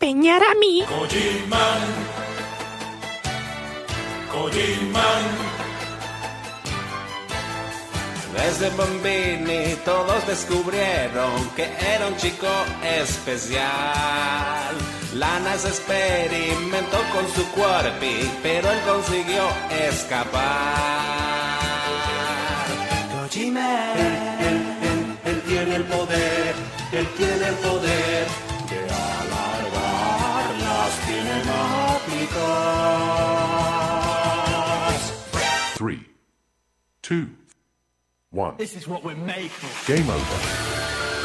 empeñar a mí. Desde bambini todos descubrieron que era un chico especial. Lanas experimentó con su cuerpo, pero él consiguió escapar. Kojiman. Él, él, él tiene el poder, él tiene el poder two, one. This is what we're made for. Game over.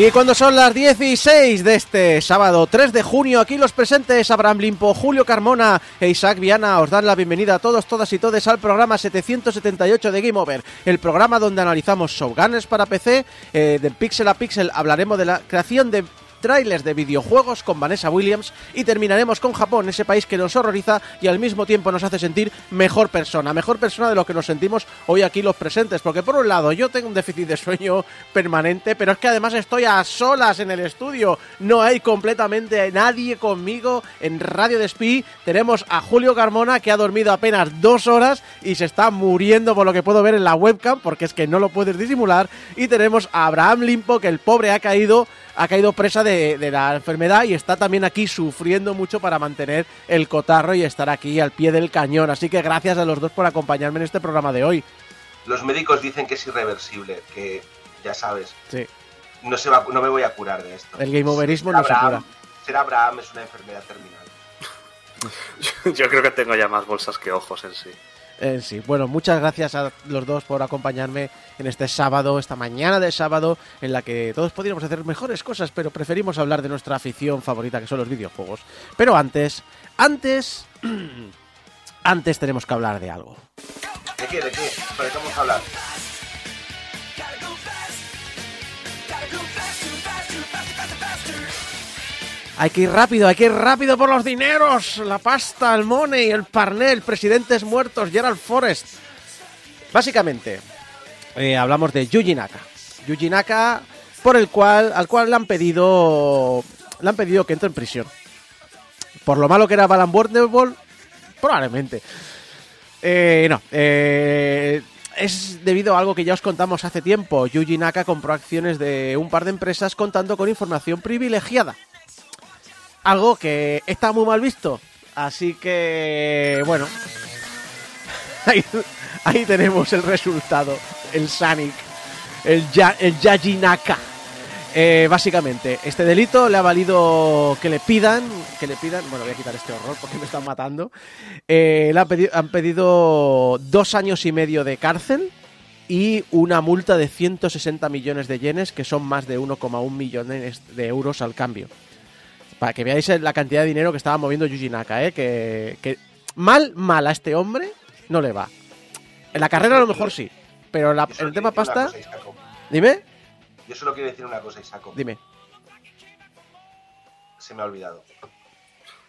Y cuando son las 16 de este sábado 3 de junio, aquí los presentes Abraham Limpo, Julio Carmona e Isaac Viana os dan la bienvenida a todos, todas y todes al programa 778 de Game Over, el programa donde analizamos showgunners para PC, eh, de pixel a pixel hablaremos de la creación de trailers de videojuegos con Vanessa Williams y terminaremos con Japón, ese país que nos horroriza y al mismo tiempo nos hace sentir mejor persona, mejor persona de lo que nos sentimos hoy aquí los presentes, porque por un lado yo tengo un déficit de sueño permanente, pero es que además estoy a solas en el estudio, no hay completamente nadie conmigo en Radio Despí, tenemos a Julio Carmona que ha dormido apenas dos horas y se está muriendo por lo que puedo ver en la webcam, porque es que no lo puedes disimular, y tenemos a Abraham Limpo que el pobre ha caído ha caído presa de, de, la enfermedad y está también aquí sufriendo mucho para mantener el cotarro y estar aquí al pie del cañón. Así que gracias a los dos por acompañarme en este programa de hoy. Los médicos dicen que es irreversible, que ya sabes. Sí. No, se va, no me voy a curar de esto. El game overismo no Abraham, se cura. Ser Abraham es una enfermedad terminal. Yo creo que tengo ya más bolsas que ojos en sí. Eh, sí, bueno, muchas gracias a los dos por acompañarme en este sábado, esta mañana de sábado, en la que todos podríamos hacer mejores cosas, pero preferimos hablar de nuestra afición favorita, que son los videojuegos. Pero antes, antes, antes tenemos que hablar de algo. ¿De qué? ¿De qué? ¿Sobre qué vamos a hablar? Hay que ir rápido, hay que ir rápido por los dineros, la pasta, el money, el parnel, presidentes muertos, Gerald Forrest. Básicamente, eh, hablamos de Yuji Naka. Yuji Naka, por el cual, al cual le han pedido, le han pedido que entre en prisión. Por lo malo que era Balan Ball, probablemente. Eh, no, eh, es debido a algo que ya os contamos hace tiempo. Yuji Naka compró acciones de un par de empresas contando con información privilegiada algo que está muy mal visto. Así que, bueno, ahí, tenemos el resultado, el ya, el Yajinaka. Eh, básicamente, este delito le ha valido que le pidan, que le pidan, bueno, voy a quitar este horror porque me están matando, eh, le han pedido, han pedido dos años y medio de cárcel y una multa de 160 millones de yenes, que son más de 1,1 millones de euros al cambio. Para que veáis la cantidad de dinero que estaba moviendo Yuji Naka, ¿eh? Que, que mal, mal a este hombre no le va. En la carrera a lo mejor sí, pero la, en el tema pasta... Cosa. Dime, Yo solo quiero decir una cosa, Isaco. dime. Se me ha olvidado.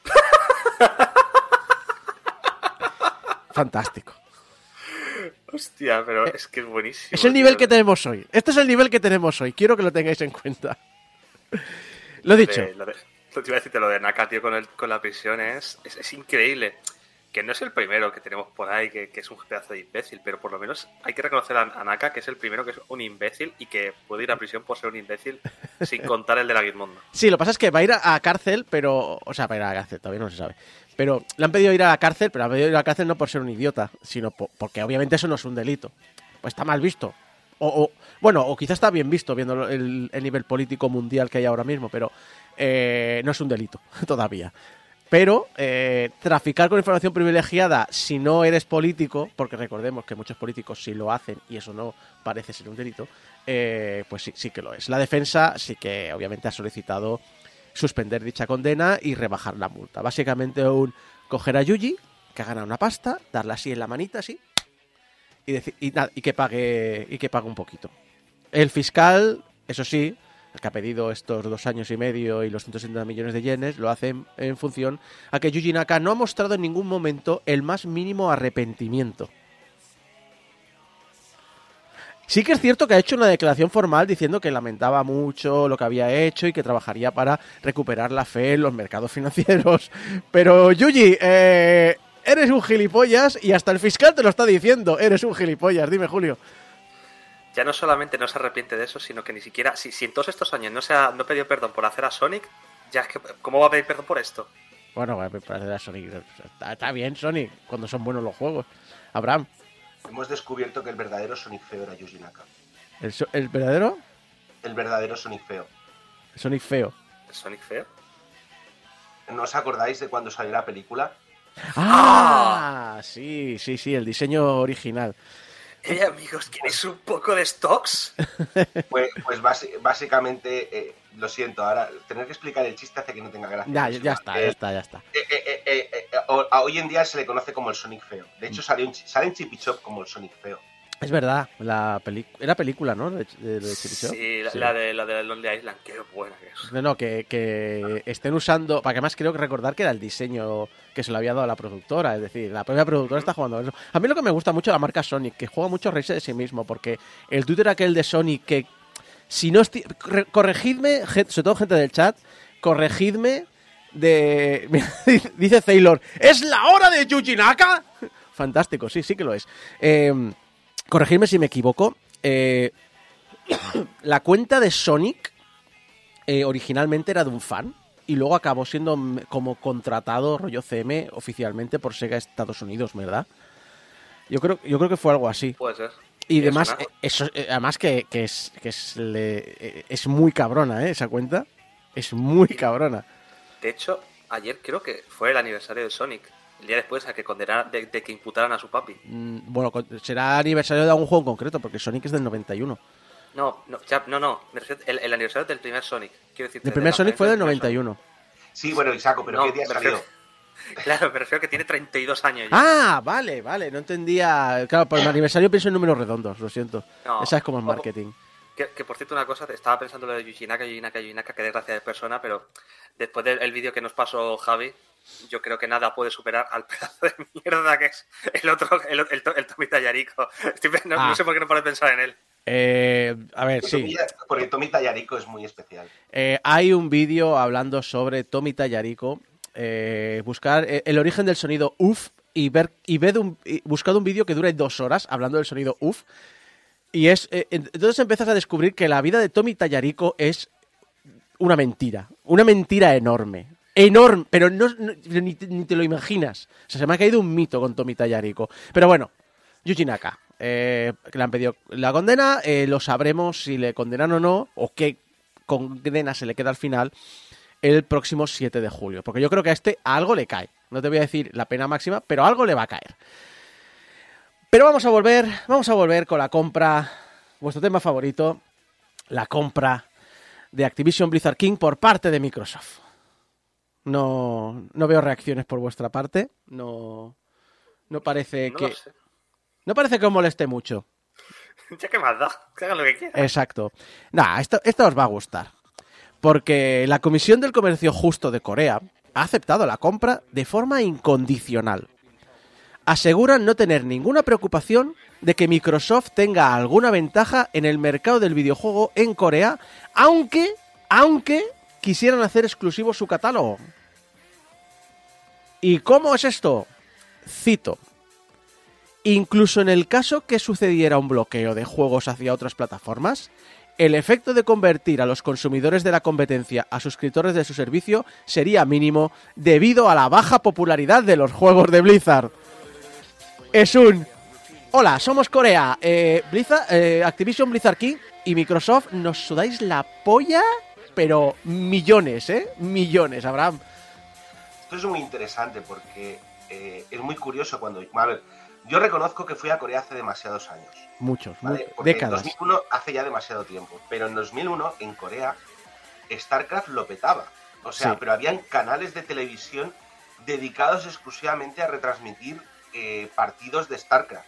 Fantástico. Hostia, pero es que es buenísimo. Es el nivel tío. que tenemos hoy. Este es el nivel que tenemos hoy. Quiero que lo tengáis en cuenta. Lo he dicho. De- lo de- te iba a decirte, lo de Naka, tío, con, el, con la prisión es, es, es increíble. Que no es el primero que tenemos por ahí, que, que es un pedazo de imbécil, pero por lo menos hay que reconocer a, a Naka que es el primero que es un imbécil y que puede ir a prisión por ser un imbécil, sin contar el de la Gizmondo. Sí, lo que pasa es que va a ir a, a cárcel, pero. O sea, va a ir a la cárcel, todavía no se sabe. Pero le han pedido ir a la cárcel, pero le han pedido ir a la cárcel no por ser un idiota, sino po- porque obviamente eso no es un delito. Pues está mal visto. O, o- bueno, o quizás está bien visto viendo el, el nivel político mundial que hay ahora mismo, pero eh, no es un delito todavía. Pero eh, traficar con información privilegiada si no eres político, porque recordemos que muchos políticos sí lo hacen y eso no parece ser un delito, eh, pues sí, sí que lo es. La defensa sí que obviamente ha solicitado suspender dicha condena y rebajar la multa. Básicamente un coger a Yuji, que ha ganado una pasta, darle así en la manita, así, y, y, y que pague y que pague un poquito. El fiscal, eso sí, el que ha pedido estos dos años y medio y los 160 millones de yenes, lo hace en, en función a que Yuji Naka no ha mostrado en ningún momento el más mínimo arrepentimiento. Sí que es cierto que ha hecho una declaración formal diciendo que lamentaba mucho lo que había hecho y que trabajaría para recuperar la fe en los mercados financieros. Pero Yuji, eh, eres un gilipollas y hasta el fiscal te lo está diciendo. Eres un gilipollas, dime Julio. Ya no solamente no se arrepiente de eso, sino que ni siquiera, si, si en todos estos años no se ha no pidió perdón por hacer a Sonic, ya es que, ¿cómo va a pedir perdón por esto? Bueno, va a parecer a Sonic. Está, está bien, Sonic, cuando son buenos los juegos. Abraham, Hemos descubierto que el verdadero Sonic feo era Yuji Naka. ¿el, so- el verdadero El verdadero Sonic feo. Sonic feo? ¿El Sonic feo? ¿No os acordáis de cuando salió la película? ¡Ah! Sí, sí, sí, el diseño original. Eh, amigos, ¿queréis un poco de stocks? Pues, pues básicamente, eh, lo siento, ahora tener que explicar el chiste hace que no tenga gracia. Ya, ya está, ya está, ya está. eh, eh, eh, eh, eh, hoy en día se le conoce como el Sonic feo. De hecho, salió en, chi- sale en Chip y Chop como el Sonic feo. Es verdad, la. Era película, ¿no? De, de, de. Sí, la, Sí. la de la de Lonely Island, qué buena que es. No, no, que, que estén usando. Para que más creo que recordar que era el diseño que se lo había dado a la productora. Es decir, la propia productora está jugando a eso. A mí lo que me gusta mucho de la marca Sonic, que juega mucho reírse de sí mismo. Porque el Twitter aquel de Sonic que. Si no estoy. corre- Corregidme, sobre todo gente del chat, corregidme de. Dice Taylor, ¿es la hora de Yuji Naka? Fantástico, sí, sí que lo es. Eh, corregidme si me equivoco. Eh, la cuenta de Sonic eh, originalmente era de un fan y luego acabó siendo como contratado rollo CM oficialmente por Sega Estados Unidos, ¿verdad? Yo creo, yo creo que fue algo así. Puede ser. Y ¿Me además, eh, eso, además que, que es, que es, le- es muy cabrona, ¿eh? Esa cuenta. Es muy cabrona. De hecho, ayer creo que fue el aniversario de Sonic. El día después a que condenaran, de, de que imputaran a su papi. Mm, Bueno, será aniversario de algún juego en concreto, porque Sonic es del 91. No, no, ya- no, no. el, el aniversario del primer Sonic. Quiero decir, El primer Sonic fue del 91. Sí, bueno, Isaco, pero No, ¿qué día me salió? refiero- Claro, me refiero que tiene 32 años ya. Ah, vale, vale, no entendía. Claro, por el aniversario pienso en números redondos, lo siento. No. Esa es como el marketing. Que, que, por cierto, una cosa, estaba pensando lo de Yuji Naka, Yuji Naka, Yuji Naka, que desgracia de persona, pero después del el vídeo que nos pasó Javi, yo creo que nada puede superar al pedazo de mierda que es el otro, el, el, el Tommy Tallarico. Estoy no, Ah. no sé por qué no paro de pensar en él. Eh, a ver, sí. Tommy- Porque Tommy Tallarico es muy especial. Eh, hay un vídeo hablando sobre Tommy Tallarico. eh, buscar eh, el origen del sonido UF y ver y ved un, y buscad un vídeo que dure dos horas hablando del sonido UF. Y es eh, entonces empiezas a descubrir que la vida de Tommy Tallarico es una mentira, una mentira enorme. Enorme, pero no, ni, te- lo imaginas. O sea, se me ha caído un mito con Tommy Tallarico. Pero bueno, Yuji Naka, eh, le han pedido la condena, eh, lo sabremos si le condenan o no, o qué condena se le queda al final el próximo 7 de julio. Porque yo creo que a este algo le cae. No te voy a decir la pena máxima, pero algo le va a caer. Pero vamos a volver, vamos a volver con la compra, vuestro tema favorito, la compra de Activision Blizzard King por parte de Microsoft. No, no veo reacciones por vuestra parte. No, no parece No que, no parece que os moleste mucho. Ya que más da, que hagan lo que quieran. Exacto. Nah, esto, esto os va a gustar. Porque la Comisión del Comercio Justo de Corea ha aceptado la compra de forma incondicional. Aseguran no tener ninguna preocupación de que Microsoft tenga alguna ventaja en el mercado del videojuego en Corea, aunque, aunque quisieran hacer exclusivo su catálogo. ¿Y cómo es esto? Cito. Incluso en el caso que sucediera un bloqueo de juegos hacia otras plataformas, el efecto de convertir a los consumidores de la competencia a suscriptores de su servicio sería mínimo debido a la baja popularidad de los juegos de Blizzard. Es un... Hola, somos Corea, eh, Blizzard, eh, Activision Blizzard King y Microsoft nos sudáis la polla, pero millones, ¿eh? Millones, Abraham. Esto es muy interesante porque eh, es muy curioso cuando... A ver, yo reconozco que fui a Corea hace demasiados años. Muchos, ¿vale? Porque décadas. En 2001 hace ya demasiado tiempo. Pero en 2001, en Corea, StarCraft lo petaba. O sea, Sí. pero habían canales de televisión dedicados exclusivamente a retransmitir eh, partidos de StarCraft.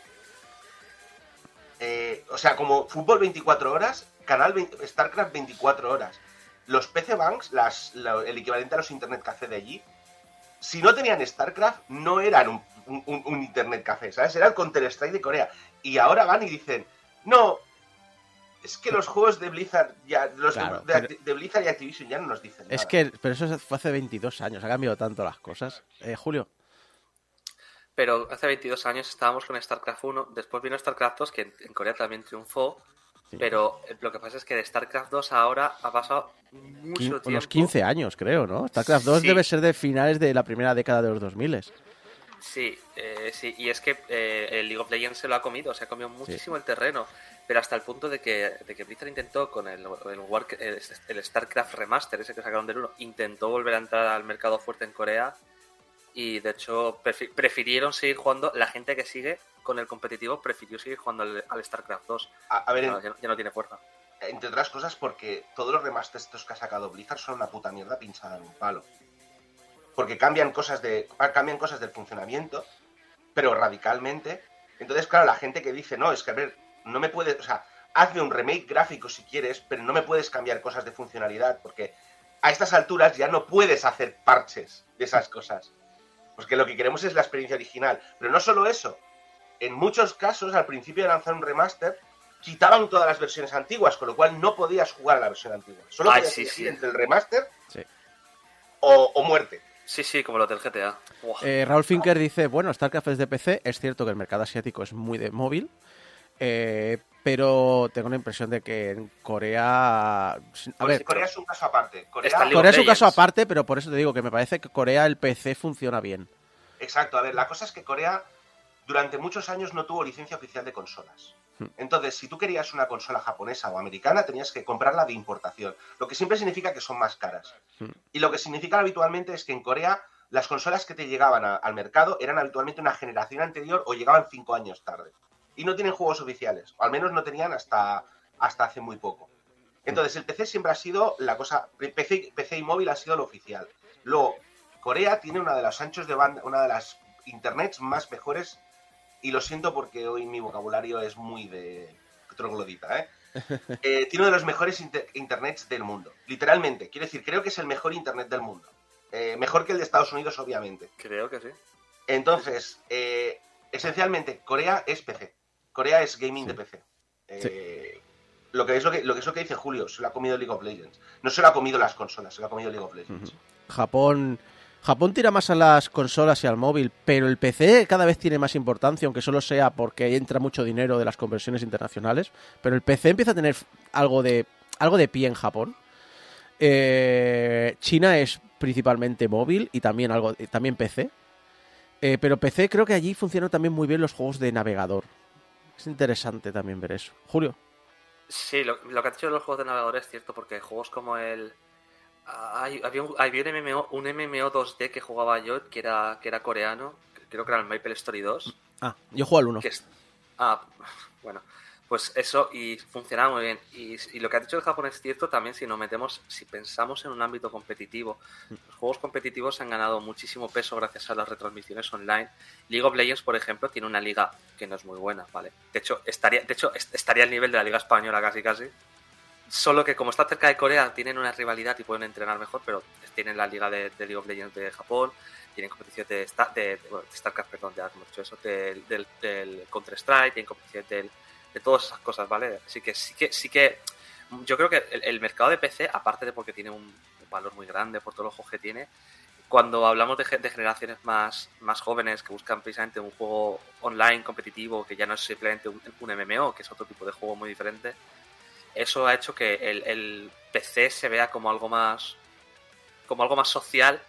Eh, o sea, como fútbol 24 horas, canal 20 StarCraft 24 horas. Los PC Banks, las, la- el equivalente a los Internet Café de allí, si no tenían StarCraft, no eran un, un- Internet Café, ¿sabes? Era el Counter-Strike de Corea. Y ahora van y dicen, no, es que los juegos de Blizzard, ya, los de- Claro, de, pero- Acti- de Blizzard y Activision ya no nos dicen Es nada. que, pero eso fue hace 22 años, ha cambiado tanto las cosas. Eh, Julio. Pero hace 22 años estábamos con StarCraft 1, después vino StarCraft 2, que en, en Corea también triunfó, Sí. pero eh, lo que pasa es que de StarCraft 2 ahora ha pasado mucho Quin- tiempo. unos 15 años, creo, ¿no? StarCraft 2 Sí. debe ser de finales de la primera década de los 2000. Sí, eh, sí, y es que eh, el League of Legends se lo ha comido, se ha comido muchísimo el terreno, pero hasta el punto de que, de que Blizzard intentó con el, el, War- el- el StarCraft Remaster, ese que sacaron del 1, intentó volver a entrar al mercado fuerte en Corea y de hecho prefi- prefirieron seguir jugando, la gente que sigue con el competitivo prefirió seguir jugando al, al StarCraft 2. A, a ver, no- ya no tiene fuerza. entre otras cosas porque todos los remasters estos que ha sacado Blizzard son una puta mierda pinchada en un palo. Porque cambian cosas de cambian cosas del funcionamiento, pero radicalmente. Entonces, claro, la gente que dice, "No, es que a ver, no me puedes, o sea, hazme un remake gráfico si quieres, pero no me puedes cambiar cosas de funcionalidad porque a estas alturas ya no puedes hacer parches de esas cosas." Porque lo que queremos es la experiencia original, pero no solo eso. En muchos casos, al principio de lanzar un remaster, quitaban todas las versiones antiguas, con lo cual no podías jugar a la versión antigua. Solo Ay, podías sí, elegir sí. entre el remaster Sí. o, o muerte. Sí, sí, como lo del GTA. Eh, Raúl Finker dice, bueno, StarCraft es de PC, es cierto que el mercado asiático es muy de móvil, eh, pero tengo la impresión de que en Corea... A ver, Corea es un caso aparte. Corea, es un caso aparte, pero por eso te digo que me parece que Corea el PC funciona bien. Exacto, a ver, la cosa es que Corea durante muchos años no tuvo licencia oficial de consolas. Hmm. Entonces, si tú querías una consola japonesa o americana, tenías que comprarla de importación, lo que siempre significa que son más caras. Hmm. Y lo que significa habitualmente es que en Corea las consolas que te llegaban a- al mercado eran habitualmente una generación anterior o llegaban cinco años tarde. Y no tienen juegos oficiales, o al menos no tenían hasta, hasta hace muy poco. Entonces, el PC siempre ha sido la cosa. PC, PC y móvil ha sido lo oficial. Luego, Corea tiene una de los anchos de banda, una de las internets más mejores. Y lo siento porque hoy mi vocabulario es muy de troglodita, ¿eh? Eh, tiene uno de los mejores inter- internets del mundo. Literalmente. Quiero decir, creo que es el mejor internet del mundo. Eh, mejor que el de Estados Unidos, obviamente. Creo que sí. Entonces, eh, esencialmente, Corea es PC. Corea es gaming Sí. de PC. Eh, lo, que es lo, que, lo que es lo que dice Julio, se lo ha comido League of Legends. No se lo ha comido las consolas, se lo ha comido League of Legends. Japón, Japón tira más a las consolas y al móvil, pero el PC cada vez tiene más importancia, aunque solo sea porque entra mucho dinero de las conversiones internacionales. Pero el PC empieza a tener algo de, algo de pie en Japón. Eh, China es principalmente móvil y también algo, también PC. Eh, pero PC creo que allí funcionan también muy bien los juegos de navegador. Es interesante también ver eso. Julio. Sí, lo, lo que has dicho de los juegos de navegador es cierto, porque juegos como el. hay- había, un, había un, MMO, un MMO 2D que jugaba yo, que era, que era coreano, creo que era el Maple Story 2. Ah, yo juego al 1. Que es, ah, bueno, pues eso, y funcionaba muy bien. Y, y lo que ha dicho el Japón es cierto también si nos metemos, si pensamos en un ámbito competitivo. Los juegos competitivos han ganado muchísimo peso gracias a las retransmisiones online. League of Legends, por ejemplo, tiene una liga que no es muy buena, ¿vale? De hecho, estaría, de hecho, est- estaría al nivel de la liga española casi casi. Solo que como está cerca de Corea, tienen una rivalidad y pueden entrenar mejor, pero tienen la liga de, de League of Legends de Japón, tienen competición de, Star, de, de- bueno, de StarCraft, perdón, ya hemos dicho eso, del, del, del Counter-Strike, tienen competición del- de todas esas cosas, ¿vale? Así que sí que, sí que yo creo que el, el mercado de PC, aparte de porque tiene un, valor muy grande por todos los juegos que tiene, cuando hablamos de, de generaciones más, más jóvenes que buscan precisamente un juego online competitivo, que ya no es simplemente un, un MMO, que es otro tipo de juego muy diferente, eso ha hecho que el, el PC se vea como algo más como algo más social,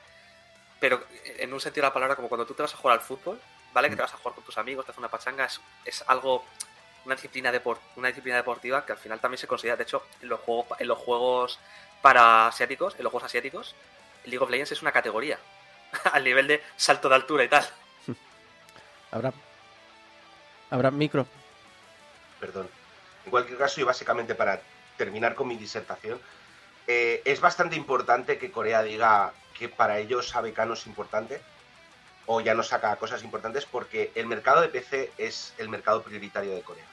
pero en un sentido de la palabra, como cuando tú te vas a jugar al fútbol, ¿vale? Que te vas a jugar con tus amigos, te haces una pachanga, es, es algo, una disciplina, depor- una disciplina deportiva que al final también se considera, de hecho, en los juegos, en los juegos para asiáticos, en los juegos asiáticos, League of Legends es una categoría, al nivel de salto de altura y tal. Habrá. Habrá micro. Perdón. En cualquier caso, y básicamente para terminar con mi disertación, eh, es bastante importante que Corea diga que para ellos ABK no es importante o ya no saca cosas importantes porque el mercado de PC es el mercado prioritario de Corea.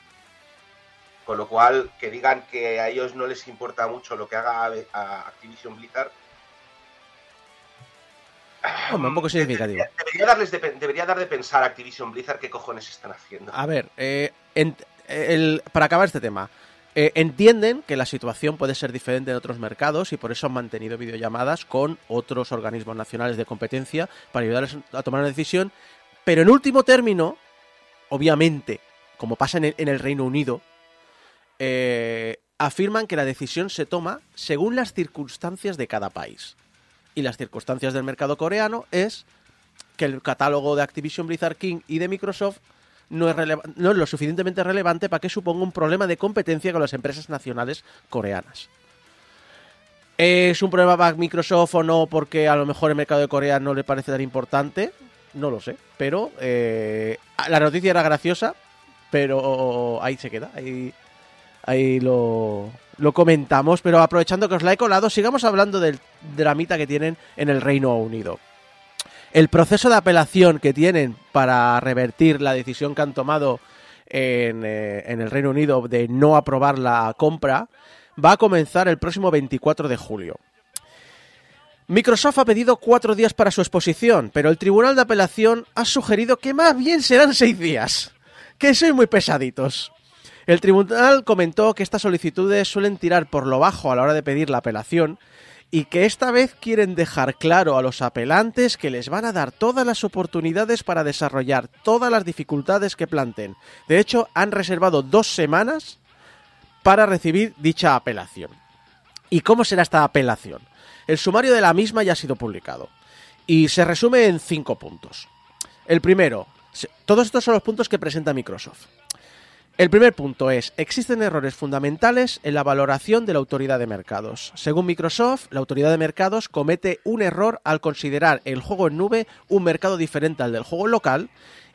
Con lo cual, que digan que a ellos no les importa mucho lo que haga a Activision Blizzard. Hombre, un poco significativo. Debería, darles de debería dar de pensar a Activision Blizzard qué cojones están haciendo. A ver, eh, en- el- para acabar este tema, eh, entienden que la situación puede ser diferente en otros mercados y por eso han mantenido videollamadas con otros organismos nacionales de competencia para ayudarles a tomar una decisión, pero en último término, obviamente, como pasa en el, Reino Unido, eh, afirman que la decisión se toma según las circunstancias de cada país. Y las circunstancias del mercado coreano es que el catálogo de Activision Blizzard King y de Microsoft no es, no es lo suficientemente relevante para que suponga un problema de competencia con las empresas nacionales coreanas. ¿Es un problema para Microsoft o no porque a lo mejor el mercado de Corea no le parece tan importante? No lo sé, pero eh, la noticia era graciosa, pero ahí se queda, ahí, ahí lo, lo comentamos, pero aprovechando que os la he colado, sigamos hablando del dramita que tienen en el Reino Unido. El proceso de apelación que tienen para revertir la decisión que han tomado en, eh, en el Reino Unido de no aprobar la compra va a comenzar el próximo 24 de julio. Microsoft ha pedido cuatro días para su exposición, pero el Tribunal de Apelación ha sugerido que más bien serán seis días, que son muy pesaditos. El tribunal comentó que estas solicitudes suelen tirar por lo bajo a la hora de pedir la apelación y que esta vez quieren dejar claro a los apelantes que les van a dar todas las oportunidades para desarrollar todas las dificultades que planteen. De hecho, han reservado dos semanas para recibir dicha apelación. ¿Y cómo será esta apelación? El sumario de la misma ya ha sido publicado y se resume en cinco puntos. El primero, todos estos son los puntos que presenta Microsoft. El primer punto es, existen errores fundamentales en la valoración de la autoridad de mercados. Según Microsoft, la autoridad de mercados comete un error al considerar el juego en nube un mercado diferente al del juego local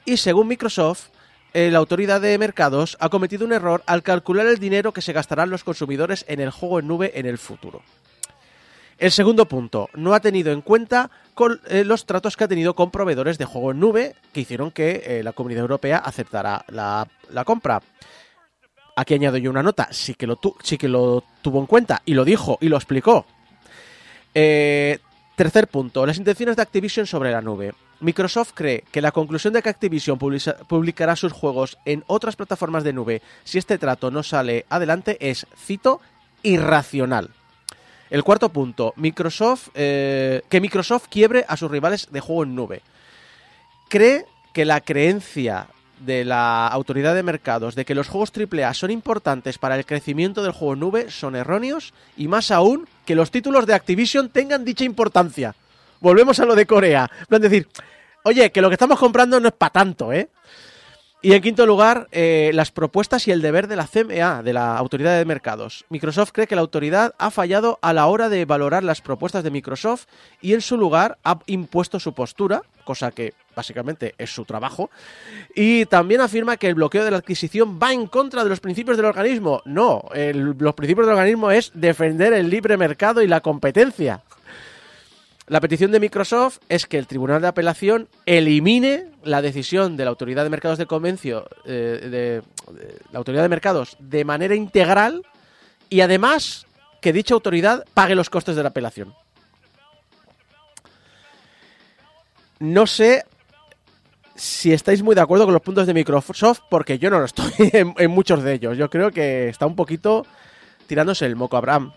y según Microsoft, eh, la autoridad de mercados ha cometido un error al calcular el dinero que se gastarán los consumidores en el juego en nube en el futuro. El segundo punto, no ha tenido en cuenta eh, los tratos que ha tenido con proveedores de juego en nube que hicieron que eh, la Comunidad Europea aceptara la, compra. Aquí añado yo una nota, sí que, lo sí que lo tuvo en cuenta y lo dijo y lo explicó. Eh, tercer punto, las intenciones de Activision sobre la nube. Microsoft cree que la conclusión de que Activision publica- publicará sus juegos en otras plataformas de nube si este trato no sale adelante es, cito, irracional. El cuarto punto, Microsoft, eh, que Microsoft quiebre a sus rivales de juego en nube. Cree que la creencia de la autoridad de mercados de que los juegos AAA son importantes para el crecimiento del juego en nube son erróneos y más aún que los títulos de Activision tengan dicha importancia. Volvemos a lo de Corea. Plan decir, oye, que lo que estamos comprando no es para tanto, ¿eh? Y en quinto lugar, eh, las propuestas y el deber de la CMA, de la Autoridad de Mercados. Microsoft cree que la autoridad ha fallado a la hora de valorar las propuestas de Microsoft y en su lugar ha impuesto su postura, cosa que básicamente es su trabajo, y también afirma que el bloqueo de la adquisición va en contra de los principios del organismo. No, los principios del organismo es defender el libre mercado y la competencia. La petición de Microsoft es que el Tribunal de Apelación elimine la decisión de la Autoridad de Mercados de Convencio, eh, de, la Autoridad de Mercados, de manera integral y además que dicha autoridad pague los costes de la apelación. No sé si estáis muy de acuerdo con los puntos de Microsoft, porque yo no lo estoy en, en muchos de ellos. Yo creo que está un poquito tirándose el moco Abraham.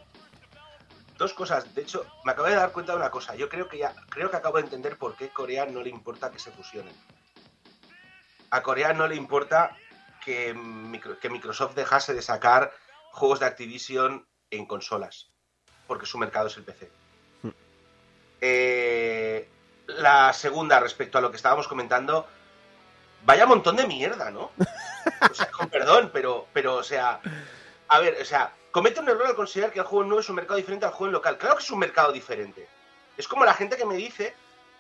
Dos cosas. De hecho, me acabo de dar cuenta de una cosa. Yo creo que ya, creo que acabo de entender por qué Corea no le importa que se fusionen. A Corea no le importa que, que Microsoft dejase de sacar juegos de Activision en consolas. Porque su mercado es el PC. Hmm. Eh, la segunda, respecto a lo que estábamos comentando, vaya montón de mierda, ¿no? O sea, con perdón, pero, pero, o sea, a ver, o sea, comete un error al considerar que el juego nuevo es un mercado diferente al juego en local. Claro que es un mercado diferente. Es como la gente que me dice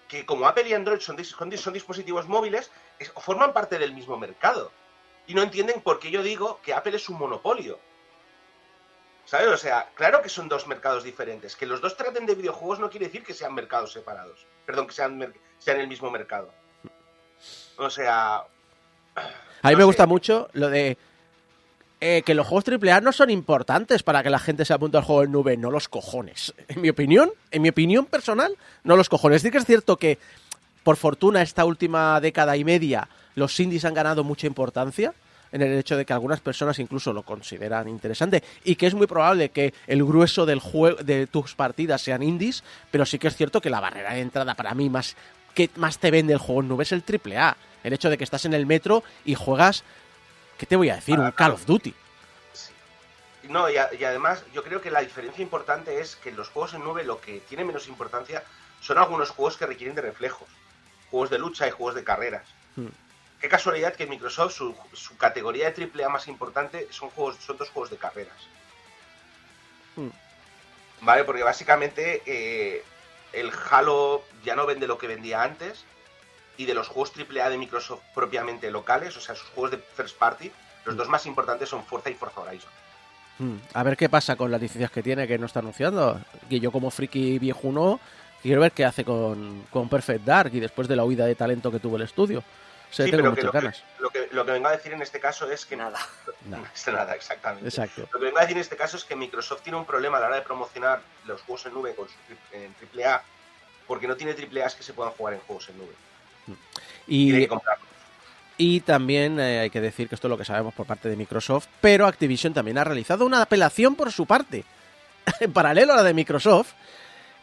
que como Apple y Android son, dis- son dis- son dispositivos móviles, es- forman parte del mismo mercado. Y no entienden por qué yo digo que Apple es un monopolio. ¿Sabes? O sea, claro que son dos mercados diferentes. Que los dos traten de videojuegos no quiere decir que sean mercados separados. Perdón, que sean, el mismo mercado. O sea, A mí No me sé. gusta mucho lo de eh, que los juegos AAA no son importantes para que la gente se apunte al juego en nube, no los cojones. En mi opinión, en mi opinión personal, no los cojones. Sí que es cierto que, por fortuna, esta última década y media, los indies han ganado mucha importancia en el hecho de que algunas personas incluso lo consideran interesante y que es muy probable que el grueso del juego de tus partidas sean indies, pero sí que es cierto que la barrera de entrada para mí más que más te vende el juego en nube es el AAA. El hecho de que estás en el metro y juegas, ¿qué te voy a decir? Un Call of Duty. Sí. No, y, a- y además yo creo que la diferencia importante es que en los juegos en nube lo que tiene menos importancia son algunos juegos que requieren de reflejos. Juegos de lucha y juegos de carreras. Hmm. Qué casualidad que Microsoft, su, su categoría de AAA más importante son, juegos, son dos juegos de carreras. Hmm. Vale, porque básicamente eh, el Halo ya no vende lo que vendía antes. Y de los juegos AAA de Microsoft propiamente locales, o sea, sus juegos de first party, los Hmm. dos más importantes son Forza y Forza Horizon. Mm, A ver qué pasa con las licencias que tiene que no está anunciando. Que yo como friki viejuno quiero ver qué hace con, con Perfect Dark y después de la huida de talento que tuvo el estudio. Se Sí, tengo pero que muchas lo, que, ganas. lo, que, lo que vengo a decir en este caso es que Nada. No. Nada, exactamente. Exacto. Lo que vengo a decir en este caso es que Microsoft tiene un problema a la hora de promocionar los juegos en nube con su, en AAA, porque no tiene AAAs que se puedan jugar en juegos en nube. Y, y también eh, hay que decir que esto es lo que sabemos por parte de Microsoft, pero Activision también ha realizado una apelación por su parte, en paralelo a la de Microsoft,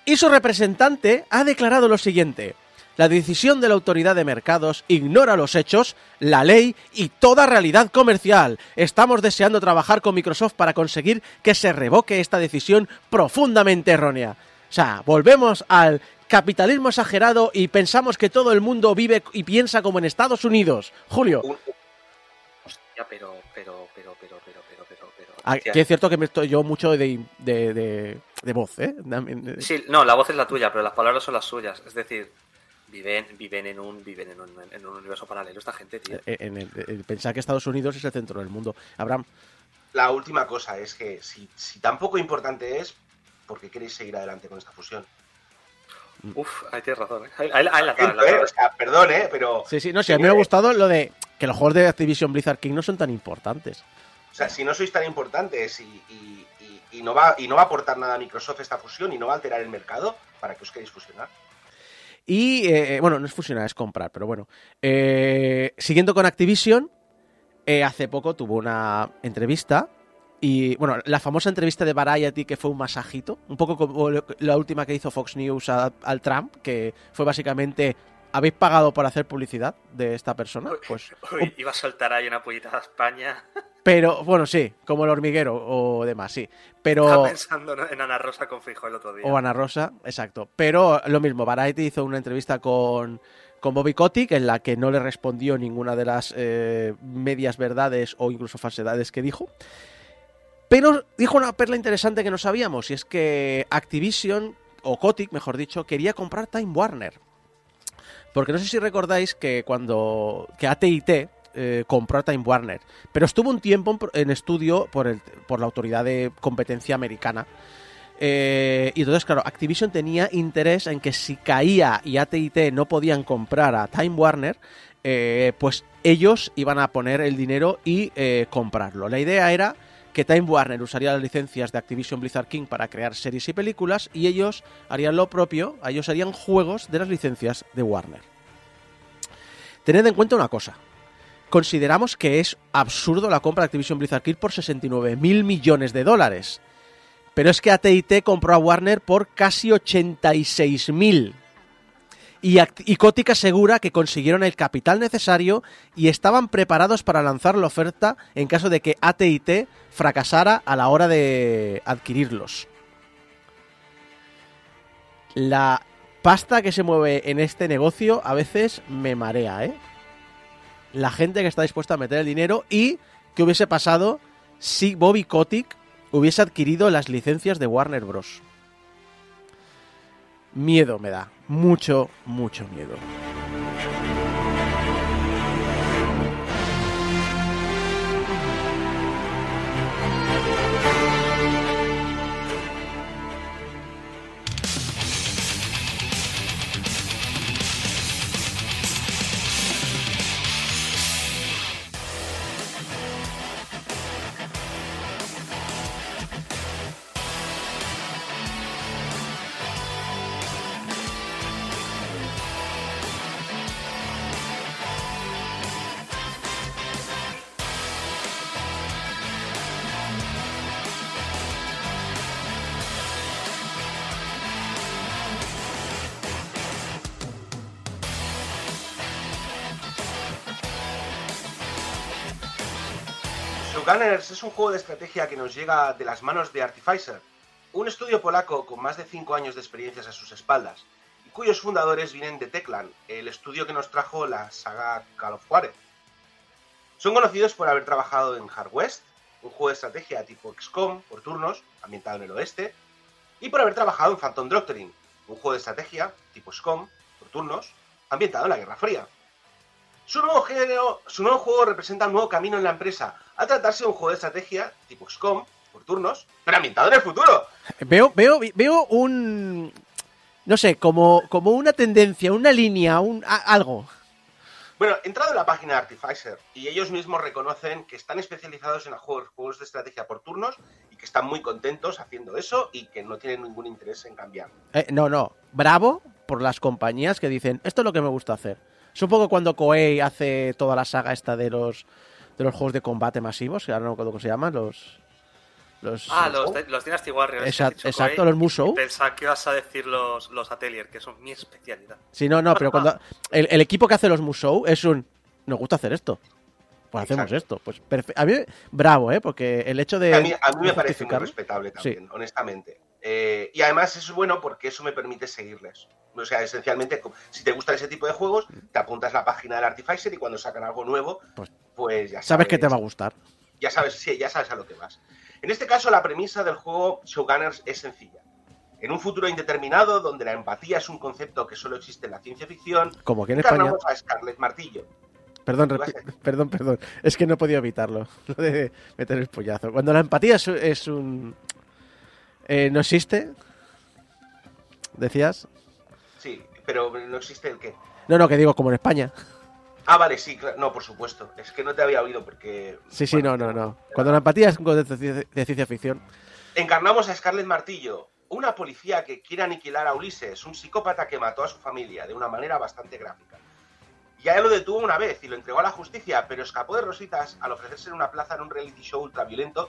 y su representante ha declarado lo siguiente. La decisión de la autoridad de mercados ignora los hechos, la ley y toda realidad comercial. Estamos deseando trabajar con Microsoft para conseguir que se revoque esta decisión profundamente errónea. O sea, volvemos al capitalismo exagerado y pensamos que todo el mundo vive y piensa como en Estados Unidos. Julio. Un... Hostia, pero, pero, pero, pero, pero, pero, pero. pero ah, es cierto que me estoy yo mucho de, de, voz, ¿eh? ¿eh? Sí, no, la voz es la tuya, pero las palabras son las suyas. Es decir, Viven, viven, en un viven en un, universo paralelo esta gente, tío. Eh, en pensar que Estados Unidos es el centro del mundo. Abraham. La última cosa es que si, si tan poco importante es, ¿por qué queréis seguir adelante con esta fusión? Uf, ahí tienes razón, ¿eh? Ahí, ahí- ahí la Siento, la ¿eh? O sea, perdón, ¿eh? Pero, Sí, sí, no sé, a mí me ha gustado lo de que los juegos de Activision Blizzard King no son tan importantes. o sea, si no sois tan importantes y, y- y- y no va, y no va a aportar nada a Microsoft esta fusión y no va a alterar el mercado, ¿para qué os queréis fusionar? Y, eh, bueno, no es fusionar, es comprar, pero bueno. Eh, siguiendo con Activision, eh, hace poco tuvo una entrevista. Y, bueno, la famosa entrevista de Variety, que fue un masajito, un poco como la última que hizo Fox News a- al Trump, que fue básicamente, ¿habéis pagado por hacer publicidad de esta persona? Pues Uy, iba a soltar ahí una puñetada a España. Pero, bueno, sí, como el hormiguero o demás, sí. Pero. Estaba pensando en Ana Rosa con Frijol el otro día. O Ana Rosa, exacto. Pero lo mismo, Variety hizo una entrevista con, con Bobby Kotick en la que no le respondió ninguna de las eh, medias verdades o incluso falsedades que dijo. Pero dijo una perla interesante que no sabíamos, y es que Activision, o Kotick, mejor dicho, quería comprar Time Warner. Porque no sé si recordáis que cuando que AT&T eh, compró a Time Warner, pero estuvo un tiempo en, estudio por, el, por la autoridad de competencia americana. Eh, y entonces, claro, Activision tenía interés en que si caía y AT&T no podían comprar a Time Warner, eh, pues ellos iban a poner el dinero y eh, comprarlo. La idea era que Time Warner usaría las licencias de Activision Blizzard King para crear series y películas y ellos harían lo propio, ellos harían juegos de las licencias de Warner. Tened en cuenta una cosa. consideramos que es absurdo la compra de Activision Blizzard Kill por 69 mil millones de dólares. Pero es que AT&T compró a Warner por casi 86 mil. Y, y asegura que consiguieron el capital necesario y estaban preparados para lanzar la oferta en caso de que AT&T fracasara a la hora de adquirirlos. La pasta que se mueve en este negocio a veces me marea, ¿eh? La gente que está dispuesta a meter el dinero y qué hubiese pasado si Bobby Kotick hubiese adquirido las licencias de Warner Bros. Miedo me da, mucho, mucho miedo. Showgunners es un juego de estrategia que nos llega de las manos de Artificer, un estudio polaco con más de 5 años de experiencias a sus espaldas, y cuyos fundadores vienen de Teclan, el estudio que nos trajo la saga Call of Juarez. Son conocidos por haber trabajado en Hard West, un juego de estrategia tipo XCOM por turnos, ambientado en el oeste, y por haber trabajado en Phantom Doctrine, un juego de estrategia tipo XCOM por turnos, ambientado en la Guerra Fría. Su nuevo, género, su nuevo juego representa un nuevo camino en la empresa, al tratarse de un juego de estrategia tipo XCOM, por turnos, pero ambientado en el futuro. Veo, veo, veo un. No sé, como, como una tendencia, una línea, un, a- algo. Bueno, he entrado en la página de Artificer y ellos mismos reconocen que están especializados en juegos, juegos de estrategia por turnos y que están muy contentos haciendo eso y que no tienen ningún interés en cambiar. Eh, no, no. Bravo por las compañías que dicen, esto es lo que me gusta hacer. Es un poco cuando Koei hace toda la saga esta de los de los juegos de combate masivos, que ahora no recuerdo cómo se llaman, los... los Ah, los, de- los Dynasty Warriors. Exacto, Koei. los Musou. Pensaba que ibas a decir los, los Atelier, que son mi especialidad. Sí, no, no, pero cuando... El, el equipo que hace los Musou es un... Nos gusta hacer esto. Pues hacemos Exacto. esto. Pues A mí, bravo, ¿eh? Porque el hecho de... A mí, a mí me parece muy respetable también, honestamente. Eh, y además es bueno porque eso me permite seguirles. O sea, esencialmente, si te gustan ese tipo de juegos, te apuntas a la página del Artificer y cuando sacan algo nuevo, Pues- pues, ya sabes. Sabes que te va a gustar. Ya sabes, sí, ya sabes a lo que vas. En este caso, la premisa del juego Showgunners es sencilla. En un futuro indeterminado, donde la empatía es un concepto que solo existe en la ciencia ficción, Como que en España... a Scarlett Martillo. Perdón, perdón, perdón. Es que no he podido evitarlo. Lo de meter el pollazo. Cuando la empatía es un. Eh, no existe. ¿Decías? Sí, pero no existe el qué. No, no, que digo como en España. Ah, vale, sí, claro. No, por supuesto. Es que no te había oído porque. Sí, sí, bueno, no, no, no. Cuando la empatía es un concepto de, de ciencia ficción. Encarnamos a Scarlett Martillo, una policía que quiere aniquilar a Ulises, un psicópata que mató a su familia de una manera bastante gráfica. Ya lo detuvo una vez y lo entregó a la justicia, pero escapó de rositas al ofrecerse en una plaza en un reality show ultraviolento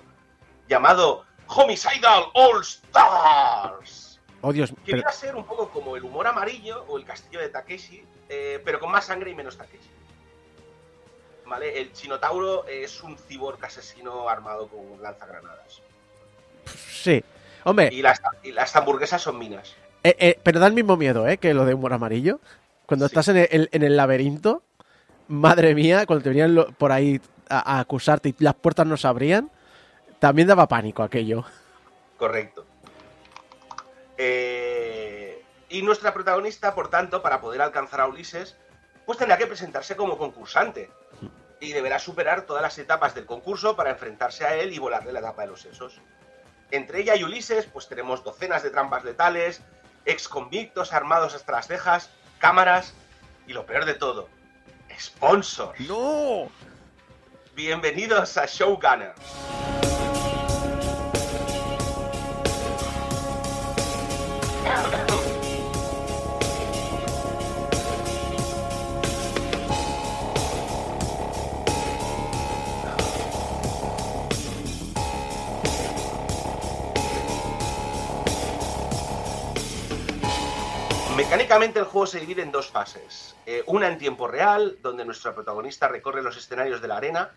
llamado Homicidal All Stars. Oh, Dios. Que pero- viene a ser un poco como el humor amarillo o el castillo de Takeshi, eh, pero con más sangre y menos Takeshi. ¿Vale? El Chinotauro es un cyborg asesino armado con lanzagranadas. sí. Hombre, Y las, y las hamburguesas son minas. eh, eh, pero da el mismo miedo, ¿eh? Que lo de humor amarillo. Cuando Sí. estás en el, en el laberinto, madre mía, cuando te venían por ahí a, a acusarte y las puertas no se abrían, también daba pánico aquello. Correcto. Eh, y nuestra protagonista, por tanto, para poder alcanzar a Ulises, pues tendrá que presentarse como concursante. Y deberá superar todas las etapas del concurso para enfrentarse a él y volarle la tapa de los sesos. Entre ella y Ulises, pues tenemos docenas de trampas letales, ex convictos armados hasta las cejas, cámaras y lo peor de todo, sponsors. ¡No! Bienvenidos a Showgunner. Mecánicamente el juego se divide en dos fases. Eh, una en tiempo real, donde nuestro protagonista recorre los escenarios de la arena,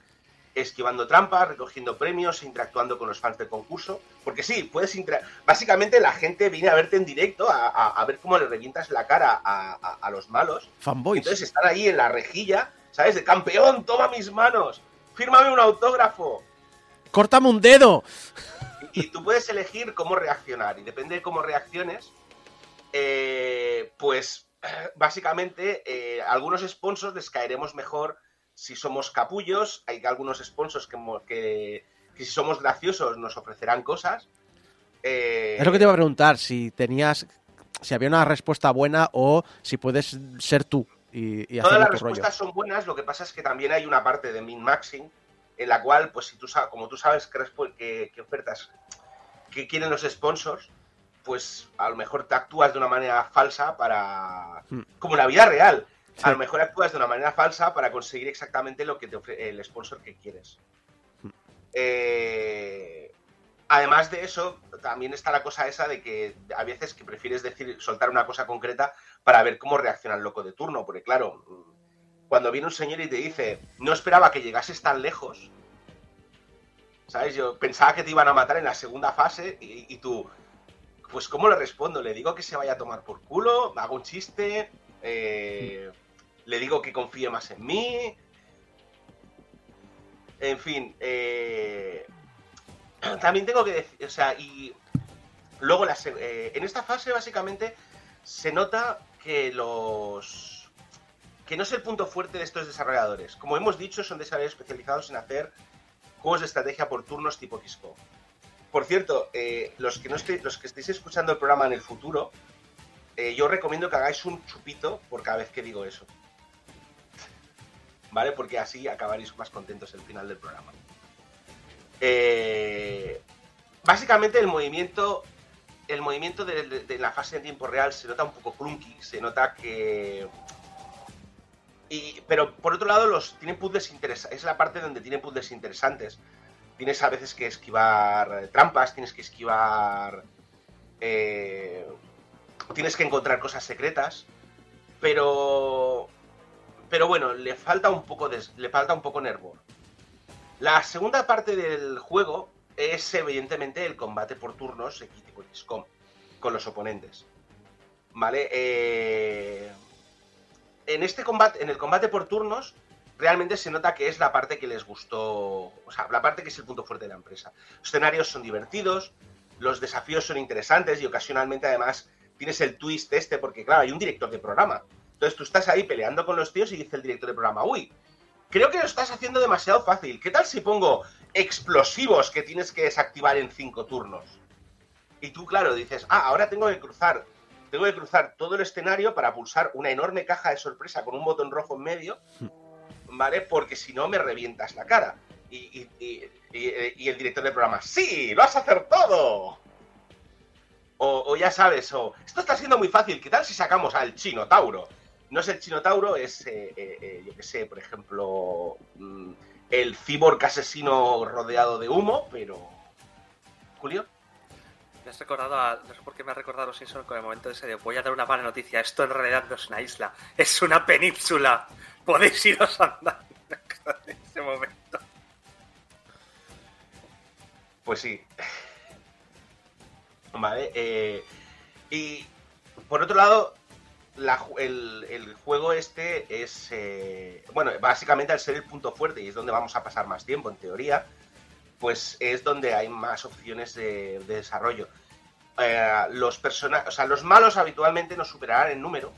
esquivando trampas, recogiendo premios, interactuando con los fans del concurso. Porque sí, puedes inter- Básicamente la gente viene a verte en directo, a, a- a ver cómo le revientas la cara a, a- a los malos. Fanboys. Entonces están ahí en la rejilla, ¿sabes? De campeón, toma mis manos, fírmame un autógrafo. ¡Córtame un dedo! Y tú puedes elegir cómo reaccionar. Y depende de cómo reacciones, eh, pues básicamente eh, algunos sponsors les caeremos mejor si somos capullos. Hay algunos sponsors que, mo- que, que si somos graciosos nos ofrecerán cosas. Eh, Es lo que te iba a preguntar, si tenías, si había una respuesta buena o si puedes ser tú y, y Todas las rollo. respuestas son buenas, lo que pasa es que también hay una parte de min-maxing en la cual, pues si tú sabes, como tú sabes qué, respu- qué- qué ofertas que quieren los sponsors, pues a lo mejor te actúas de una manera falsa para... Hmm. como en la vida real. Sí. A lo mejor actúas de una manera falsa para conseguir exactamente lo que te ofrece el sponsor que quieres. Hmm. Eh, además de eso, también está la cosa esa de que a veces que prefieres decir, soltar una cosa concreta para ver cómo reacciona el loco de turno. Porque claro, cuando viene un señor y te dice, no esperaba que llegases tan lejos, ¿sabes? Yo pensaba que te iban a matar en la segunda fase y, y tú, pues ¿cómo le respondo? ¿Le digo que se vaya a tomar por culo? ¿Hago un chiste? Eh, ¿Le digo que confíe más en mí? En fin, eh, también tengo que decir, o sea, y luego eh, en esta fase básicamente se nota que los que no es el punto fuerte de estos desarrolladores. Como hemos dicho, son desarrolladores especializados en hacer juegos de estrategia por turnos tipo XCOM. Por cierto, eh, los, que no estéis, los que estéis escuchando el programa en el futuro, eh, yo recomiendo que hagáis un chupito por cada vez que digo eso. ¿Vale? Porque así acabaréis más contentos el final del programa. Eh, básicamente el movimiento el movimiento de la fase en tiempo real se nota un poco clunky, se nota que... Y, pero por otro lado, los tienen puzzles interesantes. Es la parte donde tienen puzzles interesantes. Tienes a veces que esquivar trampas, tienes que esquivar. eh, tienes que encontrar cosas secretas. Pero. Pero bueno, le falta un poco de. Le falta un poco nervor. La segunda parte del juego es evidentemente el combate por turnos aquí tipo XCOM con los oponentes. ¿Vale? Eh, en este combate, en el combate por turnos, realmente se nota que es la parte que les gustó, o sea, la parte que es el punto fuerte de la empresa. Los escenarios son divertidos, los desafíos son interesantes y ocasionalmente además tienes el twist este, porque claro, hay un director de programa. Entonces tú estás ahí peleando con los tíos y dice el director de programa, uy, creo que lo estás haciendo demasiado fácil. ¿Qué tal si pongo explosivos que tienes que desactivar en cinco turnos? Y tú, claro, dices, ah, ahora tengo que cruzar, tengo que cruzar todo el escenario para pulsar una enorme caja de sorpresa con un botón rojo en medio, ¿vale? Porque si no me revientas la cara. Y, y- y- y- el director del programa, sí, lo has acertado. O, o ya sabes, o esto está siendo muy fácil, ¿qué tal si sacamos al chino Tauro? No es el chino Tauro, es, eh, eh, eh, yo qué sé, por ejemplo, mm, el cyborg asesino rodeado de humo, pero... Julio. Me has recordado a, no sé por qué me ha recordado a los Simpsons con el momento ese de voy a dar una mala noticia. Esto en realidad no es una isla, es una península. Podéis iros andando en ese momento. Pues sí. Vale. eh, y por otro lado, el, juego este es. eh, bueno, básicamente al ser el punto fuerte y es donde vamos a pasar más tiempo, en teoría, pues es donde hay más opciones de, de desarrollo. Eh, los personajes. O sea, los malos habitualmente nos superarán en número.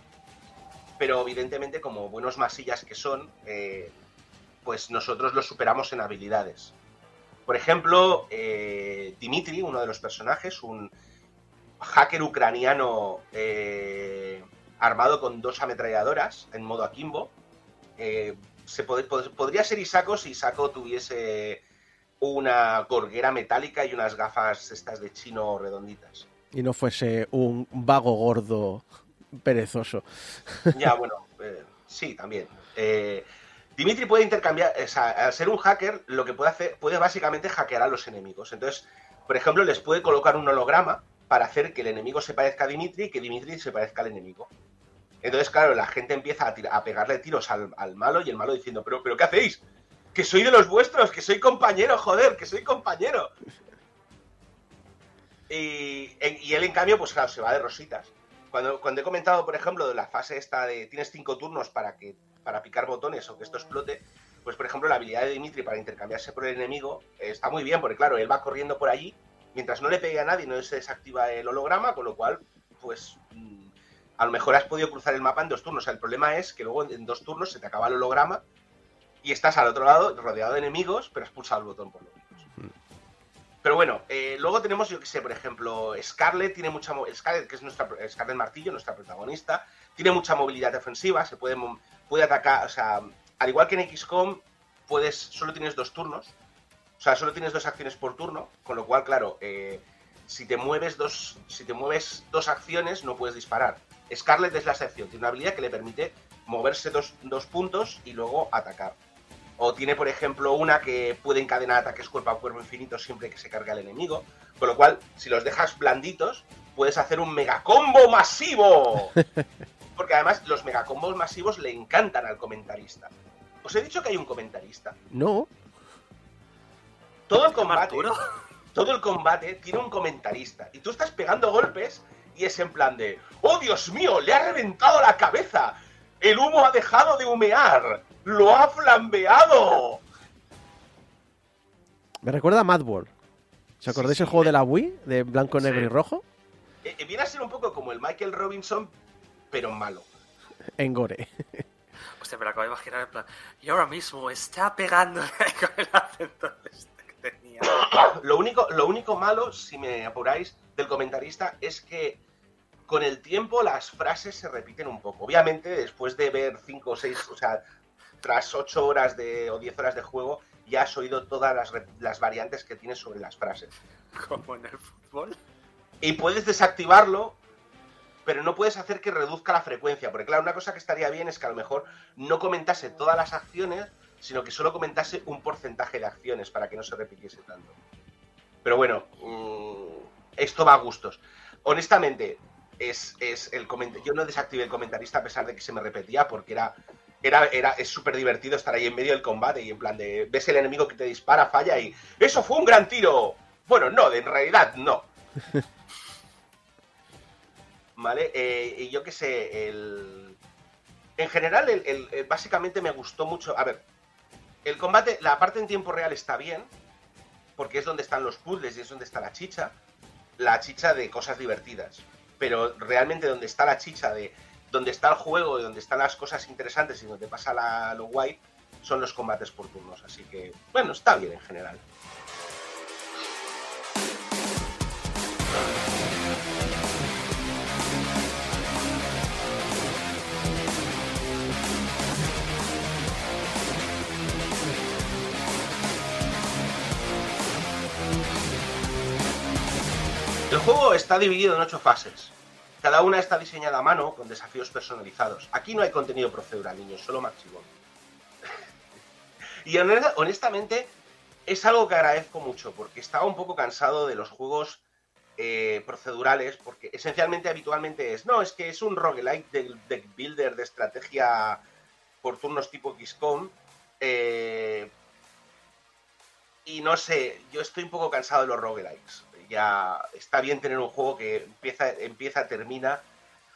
Pero evidentemente, como buenos masillas que son, eh, pues nosotros los superamos en habilidades. Por ejemplo, eh, Dimitri, uno de los personajes, un hacker ucraniano eh, armado con dos ametralladoras en modo akimbo, se pod- pod- podría ser Isako si Isako tuviese una gorguera metálica y unas gafas estas de chino redonditas. Y no fuese un vago gordo perezoso. Ya, bueno, eh, sí, también. Eh, Dimitri puede intercambiar, o sea, al ser un hacker, lo que puede hacer, puede básicamente hackear a los enemigos. Entonces, por ejemplo, les puede colocar un holograma para hacer que el enemigo se parezca a Dimitri y que Dimitri se parezca al enemigo. Entonces, claro, la gente empieza a, pegarle tiros al, al malo y el malo diciendo, pero, pero ¿qué hacéis? Que soy de los vuestros, que soy compañero, joder, que soy compañero. Y, y él, en cambio, pues claro, se va de rositas. Cuando, cuando he comentado, por ejemplo, de la fase esta de tienes cinco turnos para que para picar botones o que esto explote, pues por ejemplo la habilidad de Dimitri para intercambiarse por el enemigo eh, está muy bien, porque claro, él va corriendo por allí, mientras no le pegue a nadie no se desactiva el holograma, con lo cual, pues mm, a lo mejor has podido cruzar el mapa en dos turnos. O sea, el problema es que luego en dos turnos se te acaba el holograma y estás al otro lado rodeado de enemigos, pero has pulsado el botón por lo. Pero bueno, eh, luego tenemos, yo que sé, por ejemplo, Scarlet tiene mucha mo- Scarlet, que es nuestra Scarlet Martillo, nuestra protagonista, tiene mucha movilidad defensiva, se puede, puede atacar, o sea, al igual que en XCOM, puedes, solo tienes dos turnos, o sea, solo tienes dos acciones por turno, con lo cual, claro, eh, si te mueves dos, si te mueves dos acciones, no puedes disparar. Scarlet es la excepción, tiene una habilidad que le permite moverse dos, dos puntos y luego atacar. O tiene, por ejemplo, una que puede encadenar ataques cuerpo a cuerpo infinitos siempre que se carga el enemigo. Con lo cual, si los dejas blanditos, puedes hacer un megacombo masivo. Porque además los megacombos masivos le encantan al comentarista. Os he dicho que hay un comentarista. No, Todo el combate, todo el combate tiene un comentarista. Y tú estás pegando golpes y es en plan de, ¡Oh Dios mío! ¡Le ha reventado la cabeza! ¡El humo ha dejado de humear! ¡Lo ha flambeado! me recuerda a Mad World. ¿Os acordáis Sí, el juego me- de la Wii? De blanco, negro y rojo. Eh, eh, viene a ser un poco como el Michael Robinson, pero malo. En Gore. Hostia, me lo acabo de imaginar en plan. Y ahora mismo está pegando con el acento este que tenía. Lo único, lo único malo, si me apuráis, del comentarista es que con el tiempo las frases se repiten un poco. Obviamente, después de ver 5 o 6, o sea, tras 8 horas de, o 10 horas de juego, ya has oído todas las, las variantes que tienes sobre las frases. Como en el fútbol. Y puedes desactivarlo, pero no puedes hacer que reduzca la frecuencia. Porque claro, una cosa que estaría bien es que a lo mejor no comentase todas las acciones, sino que solo comentase un porcentaje de acciones para que no se repitiese tanto. Pero bueno, mm, esto va a gustos. Honestamente, es, es el yo no desactivé el comentarista a pesar de que se me repetía porque era era, era es súper divertido estar ahí en medio del combate y en plan de ves el enemigo que te dispara, falla y eso fue un gran tiro. Bueno, no, en realidad no. ¿Vale? Eh, y yo qué sé, el... En general, el, el- el- básicamente me gustó mucho... A ver, el combate, la parte en tiempo real está bien, porque es donde están los puzzles y es donde está la chicha. La chicha de cosas divertidas. Pero realmente donde está la chicha de... Donde está el juego y donde están las cosas interesantes y donde pasa la- lo guay, son los combates por turnos. Así que, bueno, está bien en general. El juego está dividido en ocho fases. Cada una está diseñada a mano con desafíos personalizados. Aquí no hay contenido procedural, niños, solo Maximum. y honesta- honestamente es algo que agradezco mucho porque estaba un poco cansado de los juegos eh, procedurales porque esencialmente habitualmente es, no, es que es un roguelike de deck builder de estrategia por turnos tipo XCOM. eh, y no sé, yo estoy un poco cansado de los roguelikes. Ya está bien tener un juego que empieza, empieza, termina.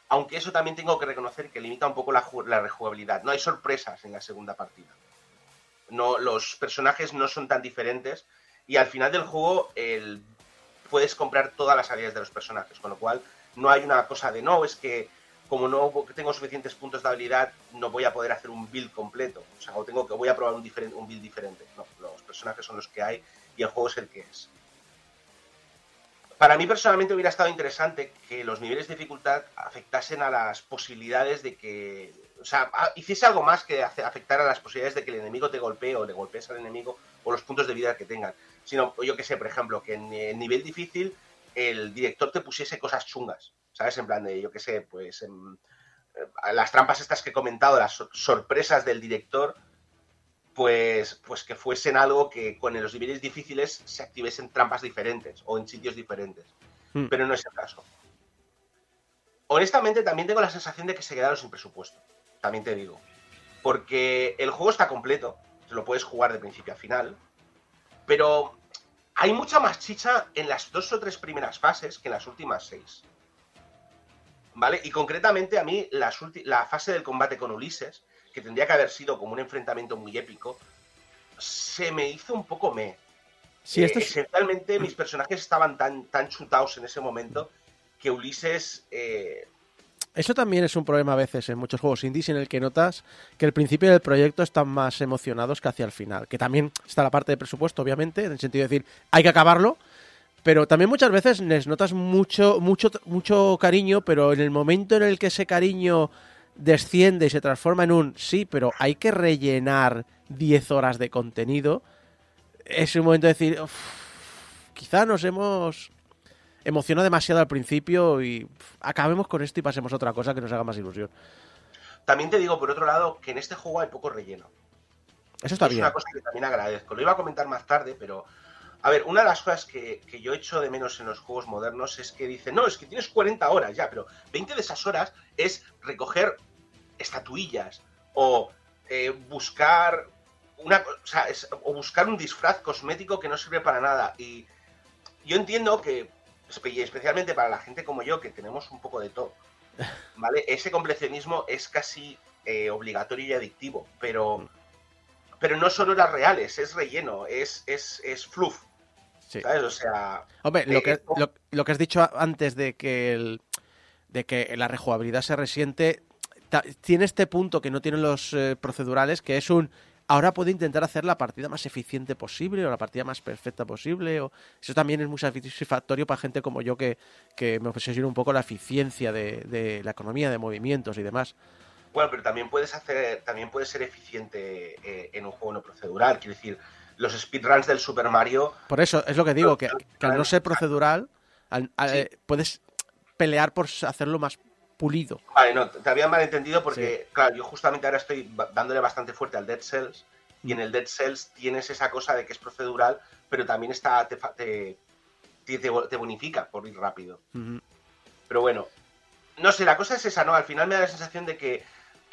Aunque eso también tengo que reconocer que limita un poco la, la rejugabilidad. No hay sorpresas en la segunda partida. No, los personajes no son tan diferentes. Y al final del juego el, puedes comprar todas las habilidades de los personajes. Con lo cual no hay una cosa de no, es que como no tengo suficientes puntos de habilidad, no voy a poder hacer un build completo. O sea, o tengo que voy a probar un, un build diferente. No, los personajes son los que hay y el juego es el que es. Para mí personalmente hubiera estado interesante que los niveles de dificultad afectasen a las posibilidades de que, o sea, hiciese algo más que afectar a las posibilidades de que el enemigo te golpee o le golpees al enemigo o los puntos de vida que tengan. Sino, yo que sé, por ejemplo, que en el nivel difícil el director te pusiese cosas chungas, ¿sabes? En plan de, yo que sé, pues em, eh, las trampas estas que he comentado, las sor- sorpresas del director, pues, pues que fuesen algo que con los niveles difíciles se activesen trampas diferentes o en sitios diferentes. Hmm. pero no es el caso. Honestamente, también tengo la sensación de que se quedaron sin presupuesto. También te digo. Porque el juego está completo, lo puedes jugar de principio a final, pero hay mucha más chicha en las dos o tres primeras fases que en las últimas seis. ¿Vale? Y concretamente a mí la fase del combate con Ulises, que tendría que haber sido como un enfrentamiento muy épico, se me hizo un poco me. Sí, Eh, esto es- Esencialmente mis personajes estaban tan, tan chutados en ese momento que Ulises... eh, Eso también es un problema a veces en muchos juegos indies en el que notas que al principio del proyecto están más emocionados que hacia el final. Que también está la parte de presupuesto, obviamente, en el sentido de decir, hay que acabarlo. Pero también muchas veces les notas mucho, mucho, mucho cariño, pero en el momento en el que ese cariño desciende y se transforma en un sí, pero hay que rellenar 10 horas de contenido, es un momento de decir, "Uf, quizá nos hemos emocionado demasiado al principio y uf, acabemos con esto y pasemos a otra cosa que nos haga más ilusión. también te digo, por otro lado, que en este juego hay poco relleno. Eso está es bien. una cosa que también agradezco. Lo iba a comentar más tarde, pero. A ver, una de las cosas que, que yo echo de menos en los juegos modernos es que dicen, no, es que tienes 40 horas ya, pero 20 de esas horas es recoger estatuillas o eh, buscar una, o, sea, es- o buscar un disfraz cosmético que no sirve para nada. Y yo entiendo que, especialmente para la gente como yo, que tenemos un poco de todo, ¿vale? Ese completionismo es casi eh, obligatorio y adictivo, pero, pero no son horas reales, es relleno, es, es, es fluff, Sí. ¿sabes? O sea, Hombre, lo Eh, que, lo, lo que has dicho antes de que, el, de que la rejugabilidad se resiente, tiene este punto que no tienen los eh, procedurales, que es un... Ahora puedo intentar hacer la partida más eficiente posible o la partida más perfecta posible. O... Eso también es muy satisfactorio para gente como yo que, que me obsesiona un poco la eficiencia de, de la economía de movimientos y demás. Bueno, pero también puedes hacer, también puedes ser eficiente eh, en un juego no procedural. Quiero decir, los speedruns del Super Mario, Por eso es lo que digo, que, que al no ser procedural, al- al- Sí. eh, puedes pelear por hacerlo más pulido. vale, no, te había malentendido porque, claro, yo justamente ahora estoy dándole bastante fuerte al Dead Cells y en el Dead Cells tienes esa cosa de que es procedural, pero también está te, te, te, te bonifica por ir rápido. Pero bueno, no sé, la cosa es esa, ¿no? Al final me da la sensación de que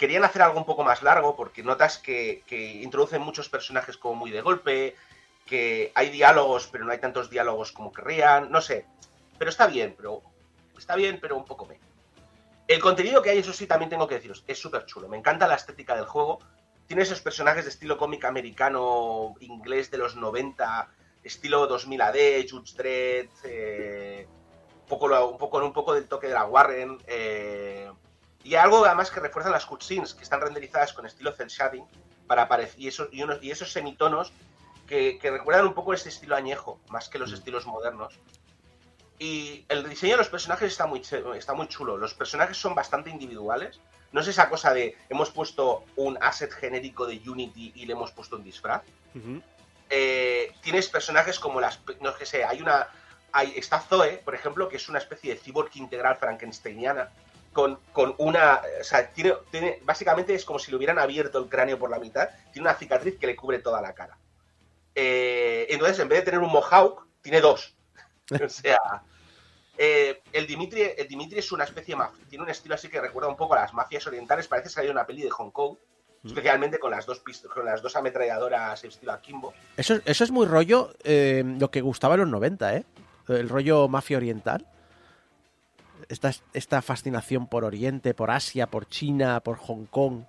querían hacer algo un poco más largo porque notas que, que introducen muchos personajes como muy de golpe, que hay diálogos, pero no hay tantos diálogos como querrían, no sé. Pero está bien, pero está bien, pero un poco me. El contenido que hay, eso sí, también tengo que deciros, es súper chulo. Me encanta la estética del juego. Tiene esos personajes de estilo cómic americano, inglés de los 90, estilo 2000 AD, Judge Dredd, eh, un poco, un poco, un poco del toque de la Warren. eh, y algo además que refuerzan las cutscenes, que están renderizadas con estilo cel shading, para aparecer, y, esos, y, unos, y esos semitonos que, que recuerdan un poco ese estilo añejo, más que los estilos modernos. Y el diseño de los personajes está muy, está muy chulo. Los personajes son bastante individuales. No es esa cosa de hemos puesto un asset genérico de Unity y le hemos puesto un disfraz. Eh, tienes personajes como las. No que sé, hay una. Hay, está Zoe, por ejemplo, que es una especie de cyborg integral frankensteiniana. Con, con una. O sea, tiene, tiene. Básicamente es como si le hubieran abierto el cráneo por la mitad. Tiene una cicatriz que le cubre toda la cara. Eh, entonces, en vez de tener un mohawk, tiene dos. o sea. eh, el, Dimitri, el Dimitri es una especie de maf- Tiene un estilo así que recuerda un poco a las mafias orientales. Parece salir una peli de Hong Kong. Especialmente con las dos pist- con las dos ametralladoras estilo Akimbo. Eso, eso es muy rollo eh, lo que gustaba en los 90, ¿eh? El rollo mafia oriental. Esta, esta fascinación por Oriente, por Asia, por China, por Hong Kong.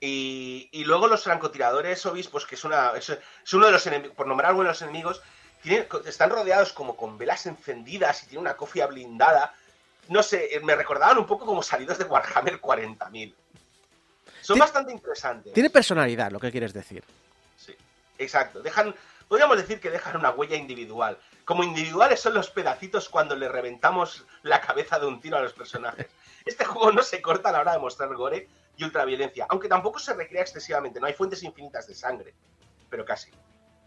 Y, y luego los francotiradores obispos, que es, una, es, es uno de los enemigos, por nombrar algunos de los enemigos, tienen- están rodeados como con velas encendidas y tienen una cofia blindada. No sé, eh, me recordaban un poco como salidos de Warhammer 40.000. Son bastante interesantes. Tiene personalidad, lo que quieres decir. Sí, exacto. Dejan, podríamos decir que dejan una huella individual. Como individuales son los pedacitos cuando le reventamos la cabeza de un tiro a los personajes. Este juego no se corta a la hora de mostrar gore y ultraviolencia, aunque tampoco se recrea excesivamente. No hay fuentes infinitas de sangre, pero casi.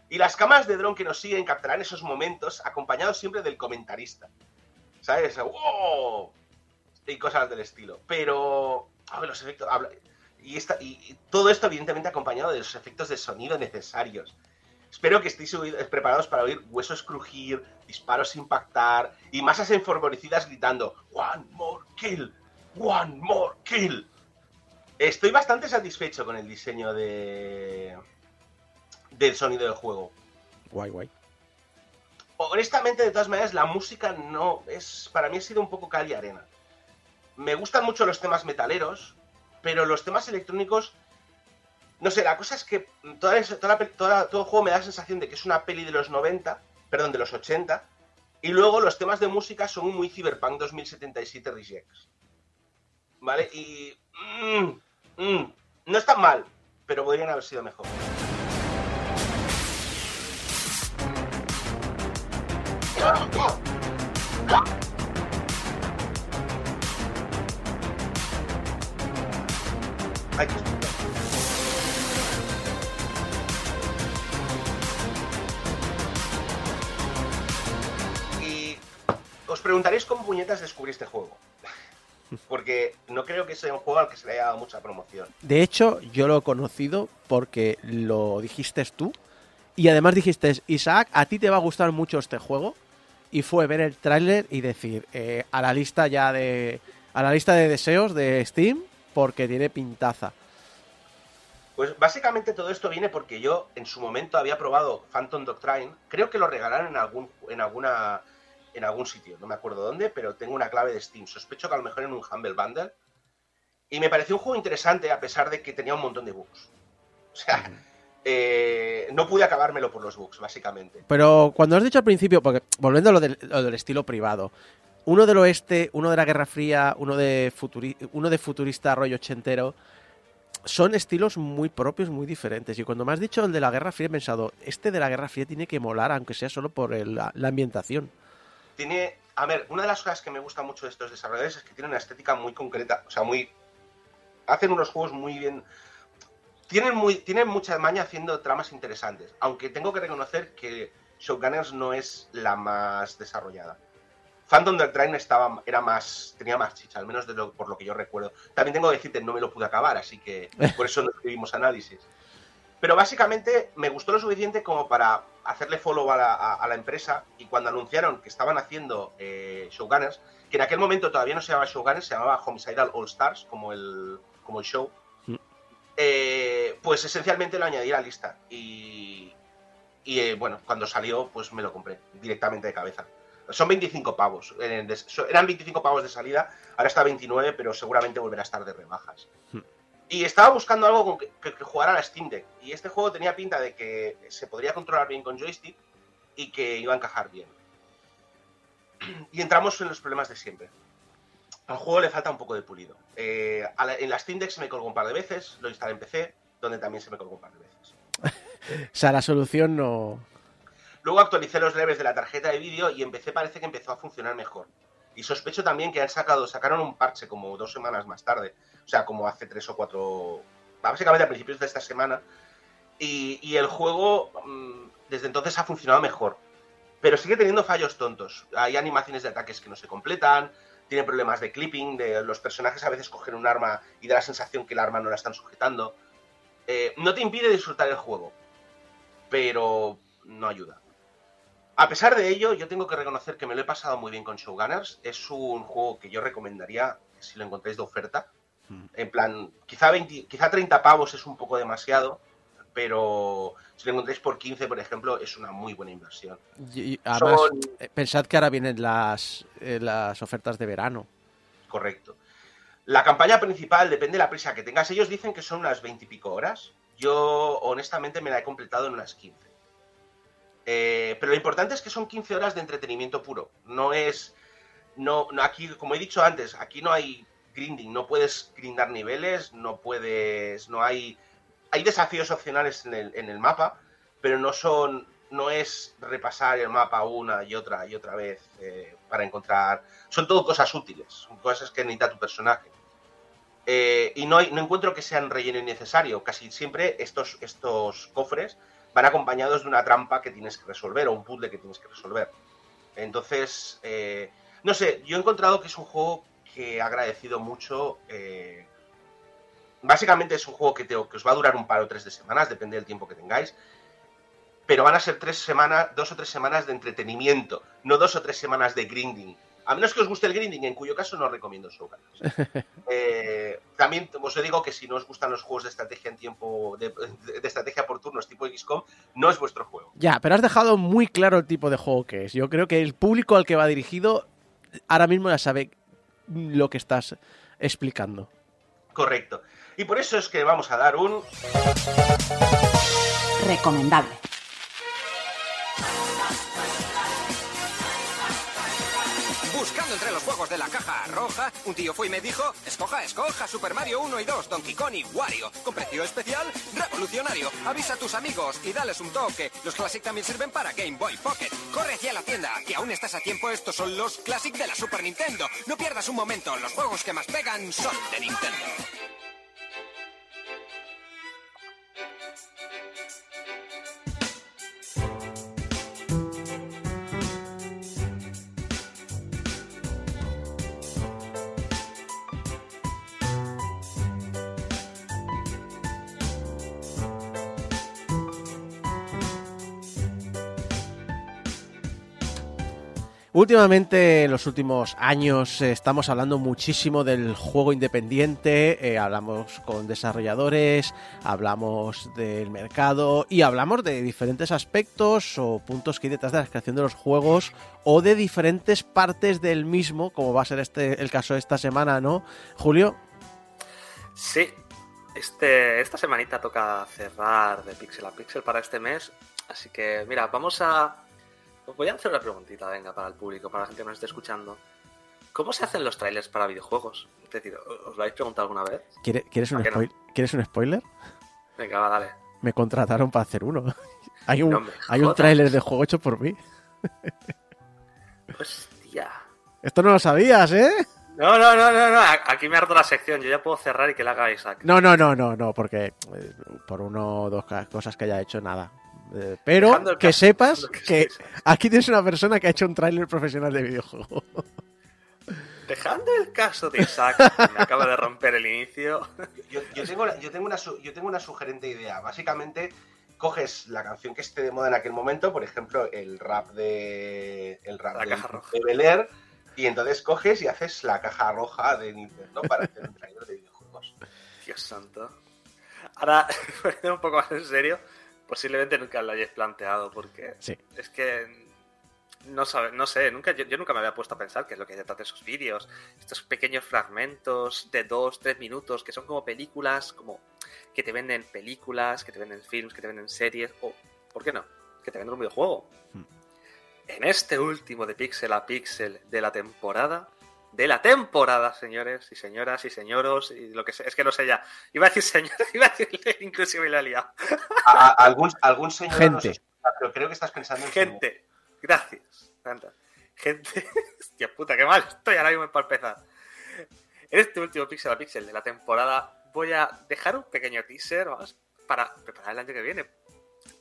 Y las cámaras de dron que nos siguen captarán esos momentos acompañados siempre del comentarista. ¿Sabes? ¡Wow! Y cosas del estilo. Pero. A ver, los efectos. y todo esto, evidentemente, acompañado de los efectos de sonido necesarios. Espero que estéis preparados para oír huesos crujir, disparos impactar y masas enforborecidas gritando One more kill, one more kill. Estoy bastante satisfecho con el diseño de del sonido del juego. Guay, guay. Honestamente, de todas maneras, la música no es. Para mí ha sido un poco cal y arena. Me gustan mucho los temas metaleros, pero los temas electrónicos. No sé, la cosa es que todo el juego me da la sensación de que es una peli de los 90, perdón, de los 80, y luego los temas de música son muy Cyberpunk 2077 Rejects. ¿Vale? Y. mm, mm, no están mal, pero podrían haber sido mejor. Hay que os preguntaréis cómo puñetas descubrí este juego. Porque no creo que sea un juego al que se le haya dado mucha promoción. De hecho, yo lo he conocido porque lo dijiste tú. Y además dijiste, Isaac, a ti te va a gustar mucho este juego. Y fue ver el tráiler y decir, eh, a la lista ya de. A la lista de deseos de Steam, porque tiene pintaza. Pues básicamente todo esto viene porque yo en su momento había probado Phantom Doctrine. Creo que lo regalaron en algún en alguna en algún sitio, no me acuerdo dónde, pero tengo una clave de Steam. Sospecho que a lo mejor en un Humble Bundle. Y me pareció un juego interesante a pesar de que tenía un montón de bugs. O sea, eh, no pude acabármelo por los bugs, básicamente. Pero cuando has dicho al principio, porque volviendo a lo del, lo del estilo privado, uno del oeste, uno de la Guerra Fría, uno de, futuri- uno de futurista rollo ochentero, son estilos muy propios, muy diferentes. Y cuando me has dicho el de la Guerra Fría, he pensado, este de la Guerra Fría tiene que molar, aunque sea solo por el- la, la ambientación. Tiene, a ver, una de las cosas que me gusta mucho de estos desarrolladores es que tienen una estética muy concreta, o sea, muy hacen unos juegos muy bien tienen muy tienen mucha maña haciendo tramas interesantes, aunque tengo que reconocer que Showgunners no es la más desarrollada. Phantom Doctrine estaba era más tenía más chicha, al menos de lo, por lo que yo recuerdo. También tengo que decirte no me lo pude acabar, así que por eso no escribimos análisis. Pero básicamente me gustó lo suficiente como para hacerle follow a la, a- a la empresa y cuando anunciaron que estaban haciendo eh, Showgunners, que en aquel momento todavía no se llamaba Showgunners, se llamaba Homicidal All Stars, como el, como el show, Mm. eh, pues esencialmente lo añadí a la lista. Y, y, eh, bueno, cuando salió, pues me lo compré directamente de cabeza. Son 25 pavos. eh, eran 25 pavos de salida, ahora está 29, pero seguramente volverá a estar de rebajas. Hmm. Y estaba buscando algo con que, que, que jugara a la Steam Deck. Y este juego tenía pinta de que se podría controlar bien con joystick y que iba a encajar bien. Y entramos en los problemas de siempre. Al juego le falta un poco de pulido. Eh, la- en la Steam Deck se me colgó un par de veces, lo instalé en PC, donde también se me colgó un par de veces. O sea, la solución no... Luego actualicé los drivers de la tarjeta de vídeo y empecé, parece que empezó a funcionar mejor. Y sospecho también que han sacado, sacaron un parche como dos semanas más tarde. O sea, como hace tres o cuatro. Básicamente a principios de esta semana. Y, el juego mm, desde entonces ha funcionado mejor. Pero sigue teniendo fallos tontos. Hay animaciones de ataques que no se completan. Tiene problemas de clipping. De los personajes a veces cogen un arma y da la sensación que el arma no la están sujetando. Eh, no te impide disfrutar el juego. Pero no ayuda. A pesar de ello, yo tengo que reconocer que me lo he pasado muy bien con Showgunners. Es un juego que yo recomendaría si lo encontráis de oferta. En plan, quizá, 20 quizá 30 pavos es un poco demasiado, pero si lo encontráis por 15, por ejemplo, es una muy buena inversión. Y- además, Son- eh, pensad que ahora vienen las, eh, las ofertas de verano. Correcto. La campaña principal depende de la prisa que tengas. Ellos dicen que son unas 20 y pico horas. Yo, honestamente, me la he completado en unas 15. Eh, pero lo importante es que son 15 horas de entretenimiento puro. No es. No, no, aquí, como he dicho antes, aquí no hay grinding. No puedes grindar niveles, no puedes. No hay. Hay desafíos opcionales en el, en el mapa, pero no son. No es repasar el mapa una y otra y otra vez eh, para encontrar. Son todo cosas útiles, son cosas que necesita tu personaje. Eh, y no, hay- no encuentro que sean relleno innecesario. Casi siempre estos, estos cofres van acompañados de una trampa que tienes que resolver o un puzzle que tienes que resolver. Entonces, eh, no sé, yo he encontrado que es un juego que he agradecido mucho. eh, básicamente es un juego que, te- que os va a durar un par o tres de semanas, depende del tiempo que tengáis. pero van a ser tres semanas, dos o tres semanas de entretenimiento, no dos o tres semanas de grinding. A menos que os guste el grinding, en cuyo caso no os recomiendo Showcase. Eh, también os digo que si no os gustan los juegos de estrategia en tiempo, de, de estrategia por turnos tipo XCOM, no es vuestro juego. Ya, pero has dejado muy claro el tipo de juego que es. Yo creo que el público al que va dirigido ahora mismo ya sabe lo que estás explicando. Correcto. Y por eso es que vamos a dar un... Recomendable. Entre los juegos de la caja roja, un tío fue y me dijo, escoja, escoja Super Mario 1 y 2, Donkey Kong y Wario. Con precio especial, revolucionario. Avisa a tus amigos y dales un toque. Los Classic también sirven para Game Boy Pocket. Corre hacia la tienda, que aún estás a tiempo. Estos son los Classic de la Super Nintendo. No pierdas un momento, los juegos que más pegan son de Nintendo. Últimamente, en los últimos años, eh, estamos hablando muchísimo del juego independiente, eh, hablamos con desarrolladores, hablamos del mercado y hablamos de diferentes aspectos o puntos que hay detrás de la creación de los juegos o de diferentes partes del mismo, como va a ser este el caso de esta semana, ¿no, Julio? Sí, este, esta semanita toca cerrar de pixel a pixel para este mes, así que mira, vamos a os voy a hacer una preguntita, venga, para el público, para la gente que nos esté escuchando. ¿Cómo se hacen los trailers para videojuegos? Es decir, ¿os lo habéis preguntado alguna vez? ¿Quiere- ¿Quieres un, ¿A que no? spoil- ¿Quieres un spoiler? Venga, va, dale. Me contrataron para hacer uno. hay un, No hay un jodas. tráiler de juego hecho por mí. Hostia. Esto no lo sabías, ¿eh? No, no, no, no, no. Aquí me harto la sección. Yo ya puedo cerrar y que la haga Isaac. No, no, no, no, no, porque eh, por uno o dos cosas que haya hecho, nada. Eh, pero que sepas que aquí tienes una persona que ha hecho un tráiler profesional de videojuego. Dejando el caso de Isaac, que me acaba de romper el inicio. Yo, yo tengo, una- yo, tengo una, yo tengo una sugerente idea. Básicamente, coges la canción que esté de moda en aquel momento, por ejemplo, el rap de. El rap La de, caja roja. de Bel Air, y entonces coges y haces la caja roja de Nintendo para hacer un trailer de videojuegos. Dios santo. Ahora, un poco más en serio, posiblemente nunca lo hayáis planteado, porque Sí. es que no sabe, no sé, nunca, yo, yo nunca me había puesto a pensar qué es lo que hay detrás de esos vídeos. Estos pequeños fragmentos de dos, tres minutos que son como películas, como que te venden películas, que te venden films, que te venden series, o, ¿por qué no? Que te venden un videojuego. Hmm. En este último de Pixel a Pixel de la temporada, de la temporada, señores y señoras y señoros, y lo que sé, es que no sé ya. Iba a decir señores, iba a decir inclusive la liado. A- algún, algún señor Gente. nos escucha, pero creo que estás pensando en Gente, gracias. Gente, hostia puta, qué mal estoy ahora mismo para empezar. En este último Pixel a Pixel de la temporada voy a dejar un pequeño teaser vamos, para preparar el año que viene.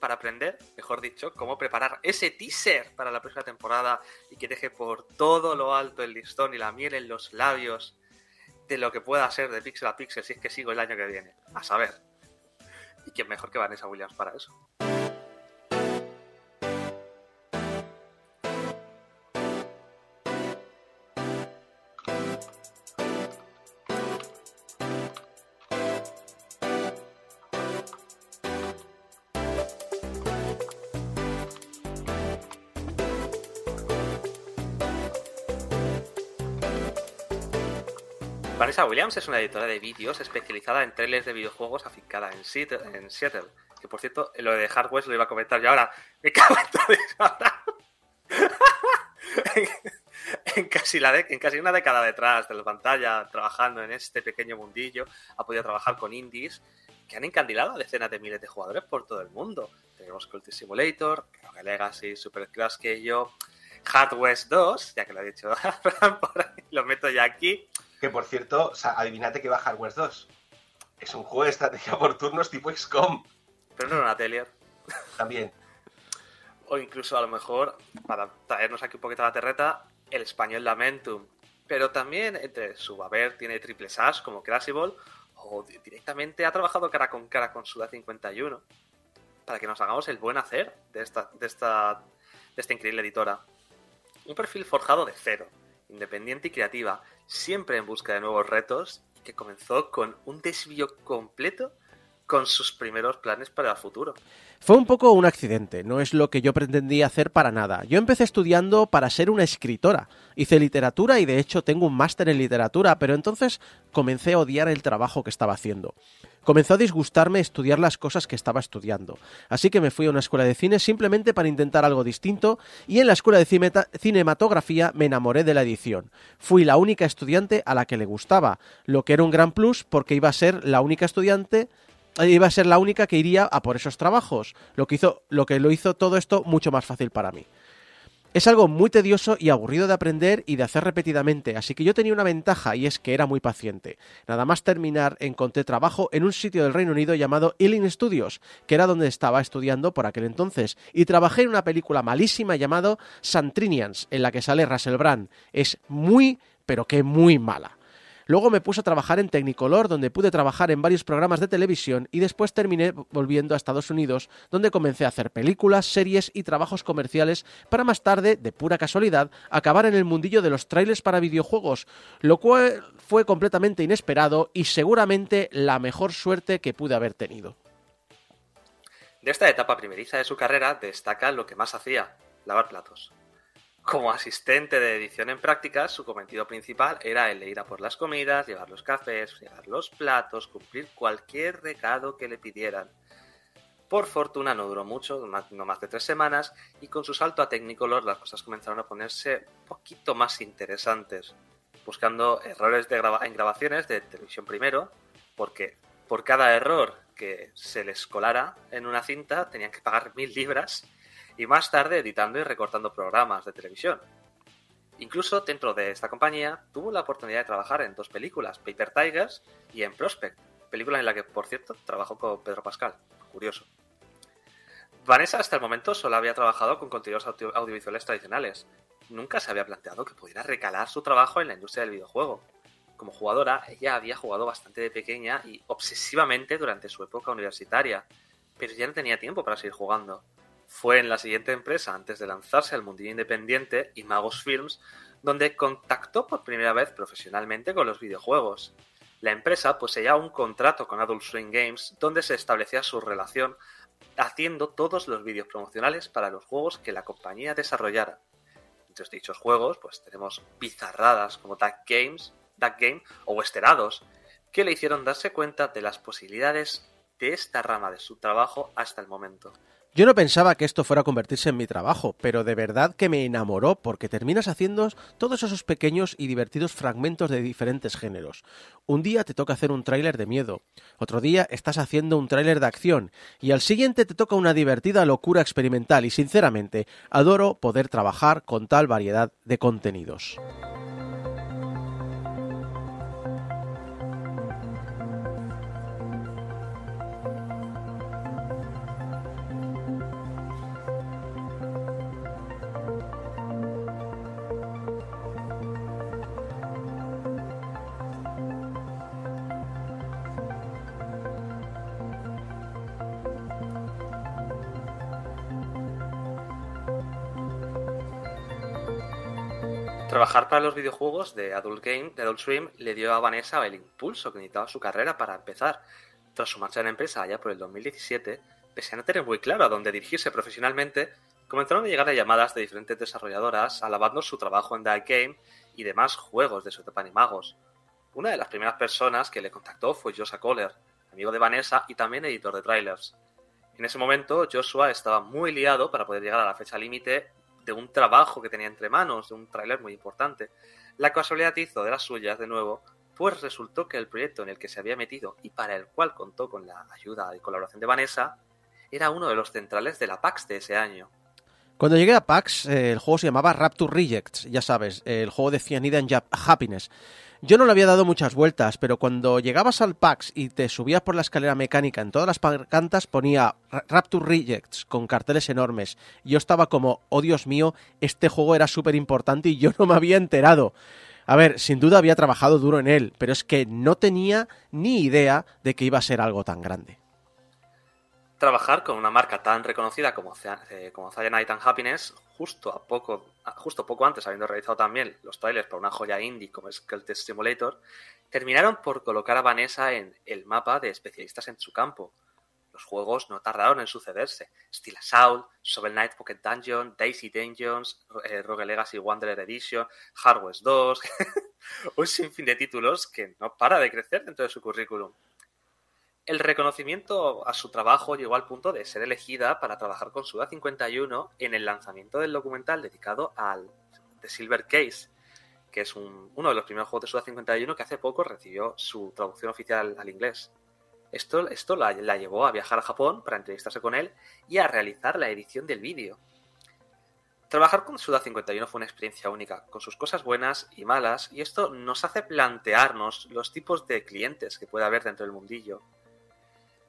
Para aprender, mejor dicho, cómo preparar ese teaser para la próxima temporada y que deje por todo lo alto el listón y la miel en los labios de lo que pueda ser de Pixel a Pixel si es que sigo el año que viene. A saber. Y quién mejor que Vanessa Williams para eso. Williams es una editora de vídeos especializada en trailers de videojuegos afincada en Seattle, en Seattle. Que por cierto, lo de Hardware lo iba a comentar yo ahora. Me cago en ahora. en, casi en casi una década detrás de la pantalla, trabajando en este pequeño mundillo, ha podido trabajar con indies que han encandilado a decenas de miles de jugadores por todo el mundo. Tenemos Cult Simulator, Rogue Legacy, Super Crash que yo, Hard West 2, ya que lo he dicho, lo meto ya aquí. Que por cierto, o sea, adivinate que va Hardware 2. Es un juego de estrategia por turnos tipo XCOM. Pero no era una Atelier. También. O incluso a lo mejor, para traernos aquí un poquito a la terreta, el español Lamentum. Pero también entre su haber tiene triple sash como Crashable o di- directamente ha trabajado cara con cara con Suda 51. para que nos hagamos el buen hacer de esta, de esta, de esta increíble editora. Un perfil forjado de cero, independiente y creativa, siempre en busca de nuevos retos, que comenzó con un desvío completo con sus primeros planes para el futuro. Fue un poco un accidente, no es lo que yo pretendía hacer para nada. Yo empecé estudiando para ser una escritora. Hice literatura y de hecho tengo un máster en literatura, pero entonces comencé a odiar el trabajo que estaba haciendo. Comenzó a disgustarme estudiar las cosas que estaba estudiando. Así que me fui a una escuela de cine simplemente para intentar algo distinto y en la escuela de cinematografía me enamoré de la edición. Fui la única estudiante a la que le gustaba, lo que era un gran plus porque iba a ser la única estudiante iba a ser la única que iría a por esos trabajos, lo que hizo lo que lo hizo todo esto mucho más fácil para mí. Es algo muy tedioso y aburrido de aprender y de hacer repetidamente, así que yo tenía una ventaja y es que era muy paciente. Nada más terminar encontré trabajo en un sitio del Reino Unido llamado Ealing Studios, que era donde estaba estudiando por aquel entonces, y trabajé en una película malísima llamado Santrinians, en la que sale Russell Brand. Es muy, pero que muy mala. Luego me puse a trabajar en Technicolor, donde pude trabajar en varios programas de televisión y después terminé volviendo a Estados Unidos, donde comencé a hacer películas, series y trabajos comerciales para más tarde, de pura casualidad, acabar en el mundillo de los trailers para videojuegos, lo cual fue completamente inesperado y seguramente la mejor suerte que pude haber tenido. De esta etapa primeriza de su carrera destaca lo que más hacía, lavar platos. Como asistente de edición en prácticas, su cometido principal era el ir a por las comidas, llevar los cafés, llevar los platos, cumplir cualquier recado que le pidieran. Por fortuna no duró mucho, no más de tres semanas, y con su salto a Technicolor las cosas comenzaron a ponerse un poquito más interesantes, buscando errores de en grabaciones de televisión primero, porque por cada error que se les colara en una cinta tenían que pagar mil libras y más tarde editando y recortando programas de televisión. Incluso dentro de esta compañía tuvo la oportunidad de trabajar en dos películas, Paper Tigers y en Prospect, película en la que, por cierto, trabajó con Pedro Pascal. Curioso. Vanessa hasta el momento solo había trabajado con contenidos audiovisuales tradicionales. Nunca se había planteado que pudiera recalar su trabajo en la industria del videojuego. Como jugadora, ella había jugado bastante de pequeña y obsesivamente durante su época universitaria, pero ya no tenía tiempo para seguir jugando. Fue en la siguiente empresa, antes de lanzarse al mundillo independiente, Imagos Films, donde contactó por primera vez profesionalmente con los videojuegos. La empresa poseía un contrato con Adult Swing Games donde se establecía su relación haciendo todos los vídeos promocionales para los juegos que la compañía desarrollara. Entre dichos juegos, pues tenemos bizarradas como Duck Games, Duck Game o Westerados, que le hicieron darse cuenta de las posibilidades de esta rama de su trabajo hasta el momento. Yo no pensaba que esto fuera a convertirse en mi trabajo, pero de verdad que me enamoró porque terminas haciendo todos esos pequeños y divertidos fragmentos de diferentes géneros. Un día te toca hacer un tráiler de miedo, otro día estás haciendo un tráiler de acción y al siguiente te toca una divertida locura experimental y sinceramente adoro poder trabajar con tal variedad de contenidos. Trabajar para los videojuegos de Adult Game, de Adult Swim, le dio a Vanessa el impulso que necesitaba su carrera para empezar. Tras su marcha en la empresa allá por el 2017, pese a no tener muy claro a dónde dirigirse profesionalmente, comenzaron a llegar llamadas de diferentes desarrolladoras alabando su trabajo en The Game y demás juegos de su etapa Magos. Una de las primeras personas que le contactó fue Joshua Kohler, amigo de Vanessa y también editor de trailers. En ese momento, Joshua estaba muy liado para poder llegar a la fecha límite de un trabajo que tenía entre manos, de un tráiler muy importante. La casualidad hizo de las suyas de nuevo, pues resultó que el proyecto en el que se había metido y para el cual contó con la ayuda y colaboración de Vanessa era uno de los centrales de la PAX de ese año. Cuando llegué a PAX, eh, el juego se llamaba Rapture Rejects, ya sabes, el juego de Cyanide and Happiness. Yo no le había dado muchas vueltas, pero cuando llegabas al PAX y te subías por la escalera mecánica en todas las pancartas ponía Rapture Rejects con carteles enormes. Yo estaba como, oh Dios mío, este juego era súper importante y yo no me había enterado. A ver, sin duda había trabajado duro en él, pero es que no tenía ni idea de que iba a ser algo tan grande. Trabajar con una marca tan reconocida como, eh, como Cyanide Happiness, justo, a poco, justo poco antes, habiendo realizado también los trailers para una joya indie como es Simulator, terminaron por colocar a Vanessa en el mapa de especialistas en su campo. Los juegos no tardaron en sucederse. Steel Assault, Shovel Knight Pocket Dungeon, Daisy Dungeons, eh, Rogue Legacy Wanderer Edition, Hard West 2, un sinfín de títulos que no para de crecer dentro de su currículum. El reconocimiento a su trabajo llegó al punto de ser elegida para trabajar con Suda 51 en el lanzamiento del documental dedicado al The Silver Case, que es uno de los primeros juegos de Suda 51 que hace poco recibió su traducción oficial al inglés. Esto, esto la, la, llevó a viajar a Japón para entrevistarse con él y a realizar la edición del vídeo. Trabajar con Suda 51 fue una experiencia única, con sus cosas buenas y malas, y esto nos hace plantearnos los tipos de clientes que puede haber dentro del mundillo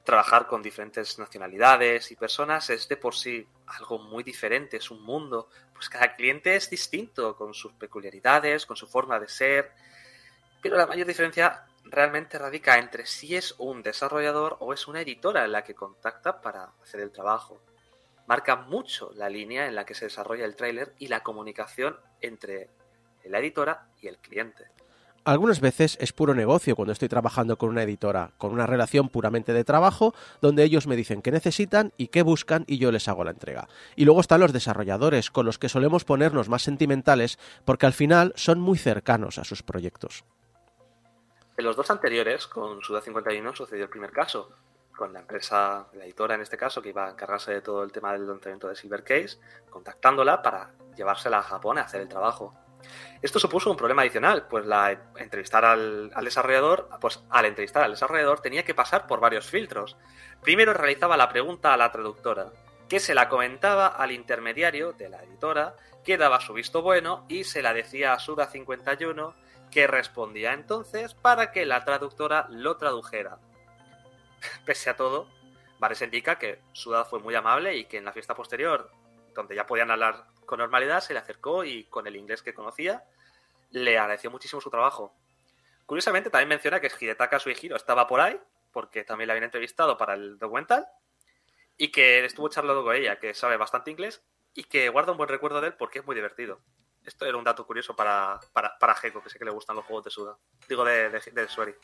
trabajar con diferentes nacionalidades y personas es de por sí algo muy diferente, es un mundo, pues cada cliente es distinto, con sus peculiaridades, con su forma de ser, pero la mayor diferencia realmente radica entre si es un desarrollador o es una editora en la que contacta para hacer el trabajo. Marca mucho la línea en la que se desarrolla el tráiler y la comunicación entre la editora y el cliente. Algunas veces es puro negocio cuando estoy trabajando con una editora, con una relación puramente de trabajo, donde ellos me dicen qué necesitan y qué buscan y yo les hago la entrega. Y luego están los desarrolladores, con los que solemos ponernos más sentimentales, porque al final son muy cercanos a sus proyectos. En los dos anteriores, con Suda 51, sucedió el primer caso, con la empresa, la editora en este caso, que iba a encargarse de todo el tema del lanzamiento de Silvercase, contactándola para llevársela a Japón a hacer el trabajo. Esto supuso un problema adicional, pues la entrevistar al, desarrollador, pues al entrevistar al desarrollador tenía que pasar por varios filtros. Primero realizaba la pregunta a la traductora, que se la comentaba al intermediario de la editora, que daba su visto bueno y se la decía a Suda 51, que respondía entonces para que la traductora lo tradujera. Pese a todo, Vares indica que Suda fue muy amable y que en la fiesta posterior, donde ya podían hablar con normalidad se le acercó y con el inglés que conocía le agradeció muchísimo su trabajo. Curiosamente también menciona que Hidetaka Suihiro estaba por ahí, porque también la habían entrevistado para el documental, y que estuvo charlando con ella, que sabe bastante inglés, y que guarda un buen recuerdo de él porque es muy divertido. Esto era un dato curioso para, para, para que sé que le gustan los juegos de Suda. Digo, de, de.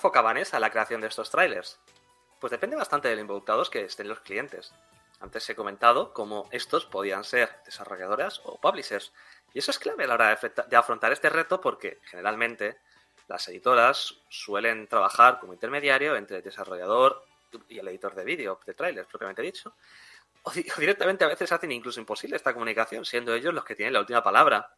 ¿Cómo enfoca Vanessa la creación de estos trailers? Pues depende bastante de los involucrados que estén los clientes. Antes he comentado cómo estos podían ser desarrolladoras o publishers. Y eso es clave a la hora de afrontar este reto porque generalmente las editoras suelen trabajar como intermediario entre el desarrollador y el editor de vídeo, de trailers propiamente dicho. O, directamente a veces hacen incluso imposible esta comunicación, siendo ellos los que tienen la última palabra.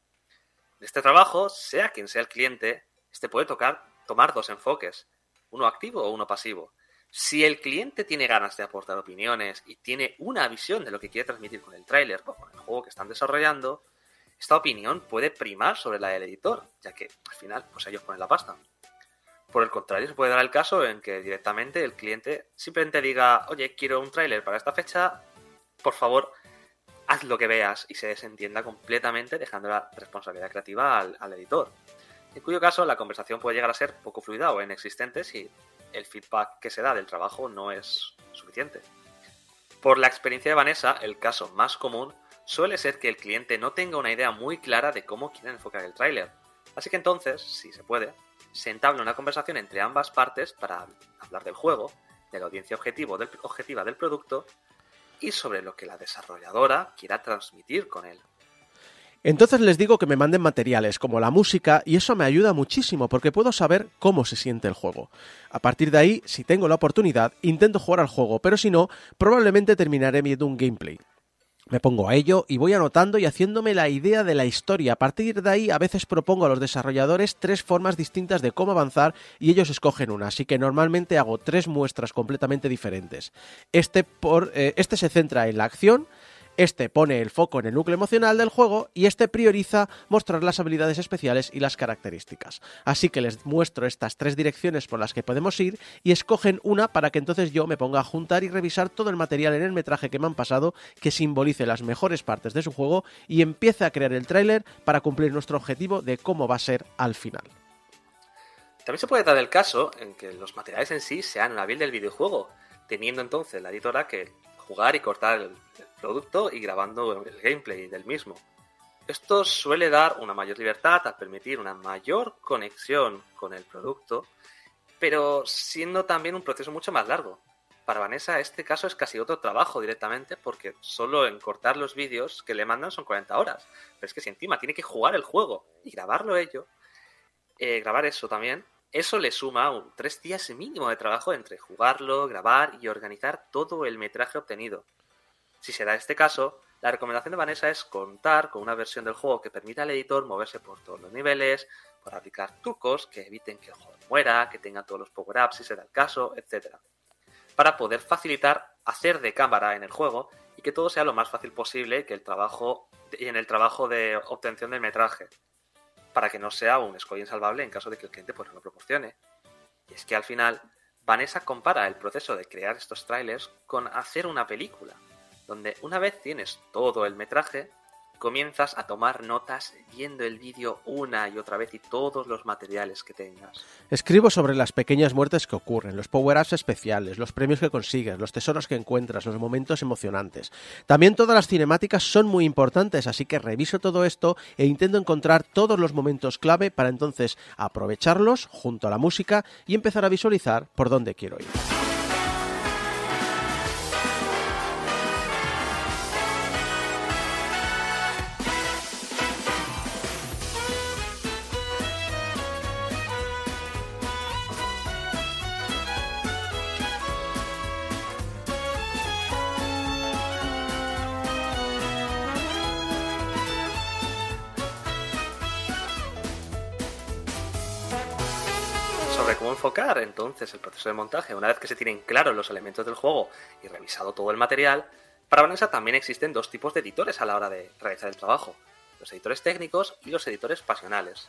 En este trabajo, sea quien sea el cliente, este puede tocar, tomar dos enfoques, uno activo o uno pasivo. Si el cliente tiene ganas de aportar opiniones y tiene una visión de lo que quiere transmitir con el tráiler o con el juego que están desarrollando, esta opinión puede primar sobre la del editor, ya que al final pues ellos ponen la pasta. Por el contrario, se puede dar el caso en que directamente el cliente simplemente diga, oye, quiero un tráiler para esta fecha, por favor, haz lo que veas y se desentienda completamente dejando la responsabilidad creativa al, al editor en cuyo caso la conversación puede llegar a ser poco fluida o inexistente si el feedback que se da del trabajo no es suficiente. Por la experiencia de Vanessa, el caso más común suele ser que el cliente no tenga una idea muy clara de cómo quiere enfocar el tráiler. Así que entonces, si se puede, se entabla una conversación entre ambas partes para hablar del juego, de la audiencia objetivo del, objetiva del producto y sobre lo que la desarrolladora quiera transmitir con él. Entonces les digo que me manden materiales como la música y eso me ayuda muchísimo porque puedo saber cómo se siente el juego. A partir de ahí, si tengo la oportunidad, intento jugar al juego, pero si no, probablemente terminaré viendo un gameplay. Me pongo a ello y voy anotando y haciéndome la idea de la historia. A partir de ahí, a veces propongo a los desarrolladores tres formas distintas de cómo avanzar y ellos escogen una. Así que normalmente hago tres muestras completamente diferentes. Este, por, eh, este se centra en la acción, este pone el foco en el núcleo emocional del juego y este prioriza mostrar las habilidades especiales y las características. Así que les muestro estas tres direcciones por las que podemos ir y escogen una para que entonces yo me ponga a juntar y revisar todo el material en el metraje que me han pasado que simbolice las mejores partes de su juego y empiece a crear el tráiler para cumplir nuestro objetivo de cómo va a ser al final. También se puede dar el caso en que los materiales en sí sean una build del videojuego, teniendo entonces la editora que jugar y cortar el, producto y grabando el gameplay del mismo. Esto suele dar una mayor libertad al permitir una mayor conexión con el producto, pero siendo también un proceso mucho más largo. Para Vanessa este caso es casi otro trabajo directamente porque solo en cortar los vídeos que le mandan son 40 horas. Pero es que si encima tiene que jugar el juego y grabarlo ello, eh, grabar eso también, eso le suma un tres días mínimo de trabajo entre jugarlo, grabar y organizar todo el metraje obtenido. Si se da este caso, la recomendación de Vanessa es contar con una versión del juego que permita al editor moverse por todos los niveles, por aplicar trucos que eviten que el juego muera, que tenga todos los power-ups si se da el caso, etc. Para poder facilitar hacer de cámara en el juego y que todo sea lo más fácil posible que el trabajo en el trabajo de obtención del metraje para que no sea un escollo insalvable en caso de que el cliente pues, no lo proporcione. Y es que al final, Vanessa compara el proceso de crear estos trailers con hacer una película, donde una vez tienes todo el metraje, comienzas a tomar notas viendo el vídeo una y otra vez y todos los materiales que tengas. Escribo sobre las pequeñas muertes que ocurren, los power-ups especiales, los premios que consigues, los tesoros que encuentras, los momentos emocionantes. También todas las cinemáticas son muy importantes, así que reviso todo esto e intento encontrar todos los momentos clave para entonces aprovecharlos junto a la música y empezar a visualizar por dónde quiero ir. Entonces el proceso de montaje, una vez que se tienen claros los elementos del juego y revisado todo el material, para Vanessa también existen dos tipos de editores a la hora de realizar el trabajo, los editores técnicos y los editores pasionales.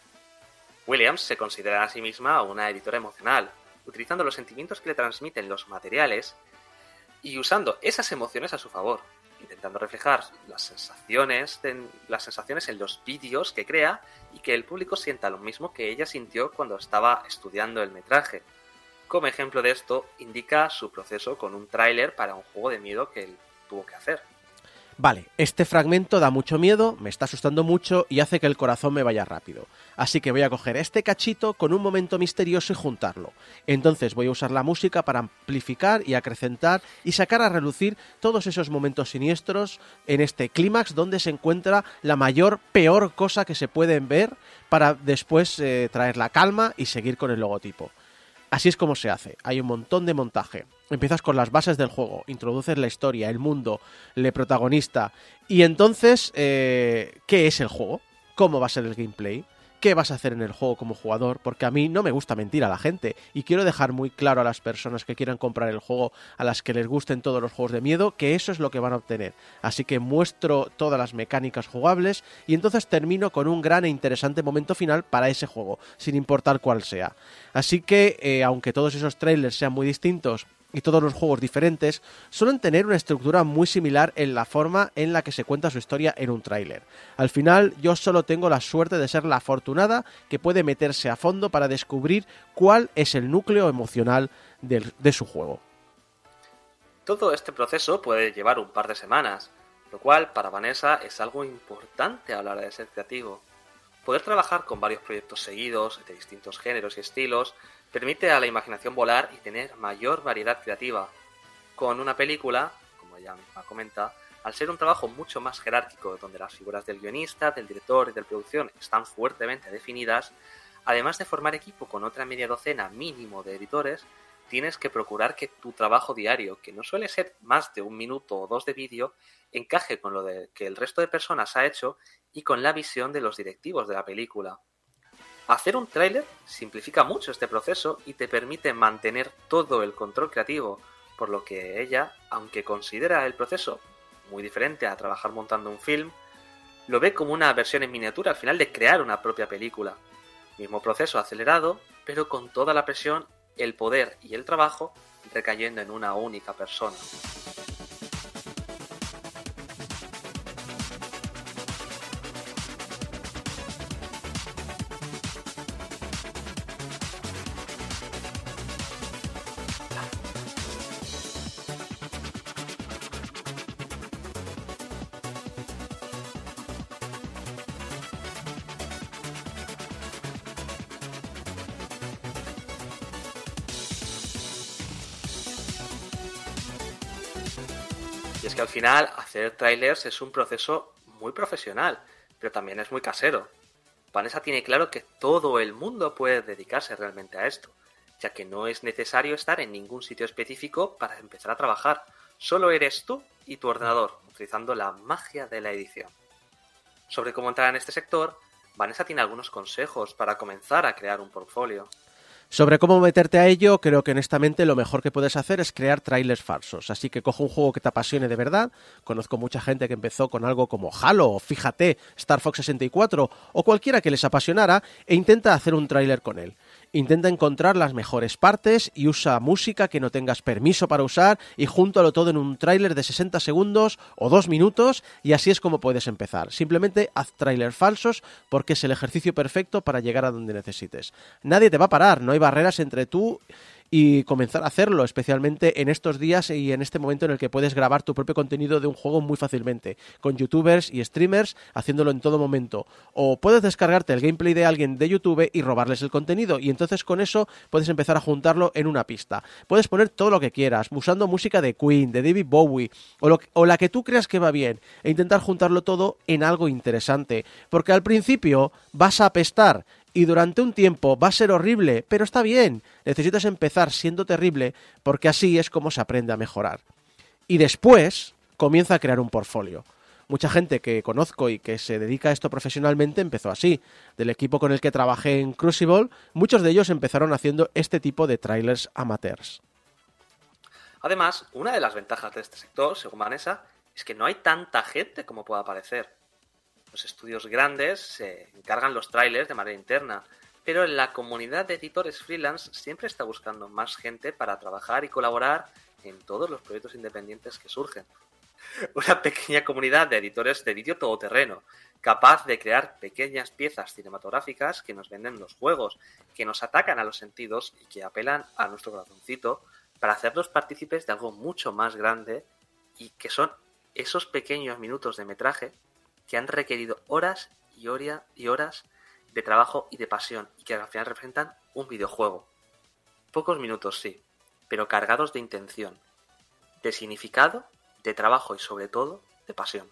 Williams se considera a sí misma una editora emocional, utilizando los sentimientos que le transmiten los materiales y usando esas emociones a su favor, intentando reflejar las sensaciones, de- las sensaciones en los vídeos que crea y que el público sienta lo mismo que ella sintió cuando estaba estudiando el metraje. Como ejemplo de esto, indica su proceso con un tráiler para un juego de miedo que él tuvo que hacer. Vale, este fragmento da mucho miedo, me está asustando mucho y hace que el corazón me vaya rápido. Así que voy a coger este cachito con un momento misterioso y juntarlo. Entonces voy a usar la música para amplificar y acrecentar y sacar a relucir todos esos momentos siniestros en este clímax donde se encuentra la mayor, peor cosa que se pueden ver para después eh, traer la calma y seguir con el logotipo. Así es como se hace. Hay un montón de montaje. Empiezas con las bases del juego, introduces la historia, el mundo, el protagonista. Y entonces, eh, ¿qué es el juego? ¿Cómo va a ser el gameplay? ¿Qué vas a hacer en el juego como jugador? Porque a mí no me gusta mentir a la gente. Y quiero dejar muy claro a las personas que quieran comprar el juego, a las que les gusten todos los juegos de miedo, que eso es lo que van a obtener. Así que muestro todas las mecánicas jugables y entonces termino con un gran e interesante momento final para ese juego, sin importar cuál sea. Así que, eh, aunque todos esos trailers sean muy distintos y todos los juegos diferentes suelen tener una estructura muy similar en la forma en la que se cuenta su historia en un tráiler. Al final yo solo tengo la suerte de ser la afortunada que puede meterse a fondo para descubrir cuál es el núcleo emocional del- de su juego. Todo este proceso puede llevar un par de semanas, lo cual para Vanessa es algo importante a la hora de ser creativo. Poder trabajar con varios proyectos seguidos, de distintos géneros y estilos, permite a la imaginación volar y tener mayor variedad creativa. Con una película, como ya misma comenta, al ser un trabajo mucho más jerárquico, donde las figuras del guionista, del director y de la producción están fuertemente definidas, además de formar equipo con otra media docena mínimo de editores, tienes que procurar que tu trabajo diario, que no suele ser más de un minuto o dos de vídeo, encaje con lo que el resto de personas ha hecho y con la visión de los directivos de la película. Hacer un tráiler simplifica mucho este proceso y te permite mantener todo el control creativo, por lo que ella, aunque considera el proceso muy diferente a trabajar montando un film, lo ve como una versión en miniatura al final de crear una propia película. Mismo proceso acelerado, pero con toda la presión, el poder y el trabajo recayendo en una única persona. Final hacer trailers es un proceso muy profesional, pero también es muy casero. Vanessa tiene claro que todo el mundo puede dedicarse realmente a esto, ya que no es necesario estar en ningún sitio específico para empezar a trabajar. Solo eres tú y tu ordenador, utilizando la magia de la edición. Sobre cómo entrar en este sector, Vanessa tiene algunos consejos para comenzar a crear un portfolio. Sobre cómo meterte a ello, creo que honestamente lo mejor que puedes hacer es crear trailers falsos. Así que coge un juego que te apasione de verdad. Conozco mucha gente que empezó con algo como Halo, o fíjate, Star Fox 64 o cualquiera que les apasionara e intenta hacer un tráiler con él. Intenta encontrar las mejores partes y usa música que no tengas permiso para usar y júntalo todo en un tráiler de 60 segundos o 2 minutos y así es como puedes empezar. Simplemente haz tráiler falsos porque es el ejercicio perfecto para llegar a donde necesites. Nadie te va a parar, no hay barreras entre tú y comenzar a hacerlo, especialmente en estos días y en este momento en el que puedes grabar tu propio contenido de un juego muy fácilmente, con youtubers y streamers haciéndolo en todo momento. O puedes descargarte el gameplay de alguien de YouTube y robarles el contenido, y entonces con eso puedes empezar a juntarlo en una pista. Puedes poner todo lo que quieras, usando música de Queen, de David Bowie, o, lo, o la que tú creas que va bien, e intentar juntarlo todo en algo interesante, porque al principio vas a apestar y durante un tiempo va a ser horrible, pero está bien. Necesitas empezar siendo terrible porque así es como se aprende a mejorar. Y después comienza a crear un portfolio. Mucha gente que conozco y que se dedica a esto profesionalmente empezó así. Del equipo con el que trabajé en Crucible, muchos de ellos empezaron haciendo este tipo de trailers amateurs. Además, una de las ventajas de este sector, según Vanessa, es que no hay tanta gente como pueda parecer. Los estudios grandes se encargan los trailers de manera interna, pero la comunidad de editores freelance siempre está buscando más gente para trabajar y colaborar en todos los proyectos independientes que surgen. Una pequeña comunidad de editores de vídeo todoterreno, capaz de crear pequeñas piezas cinematográficas que nos venden los juegos, que nos atacan a los sentidos y que apelan a nuestro corazoncito para hacerlos partícipes de algo mucho más grande y que son esos pequeños minutos de metraje que han requerido horas y, horas y horas de trabajo y de pasión y que al final representan un videojuego. Pocos minutos, sí, pero cargados de intención, de significado, de trabajo y sobre todo de pasión.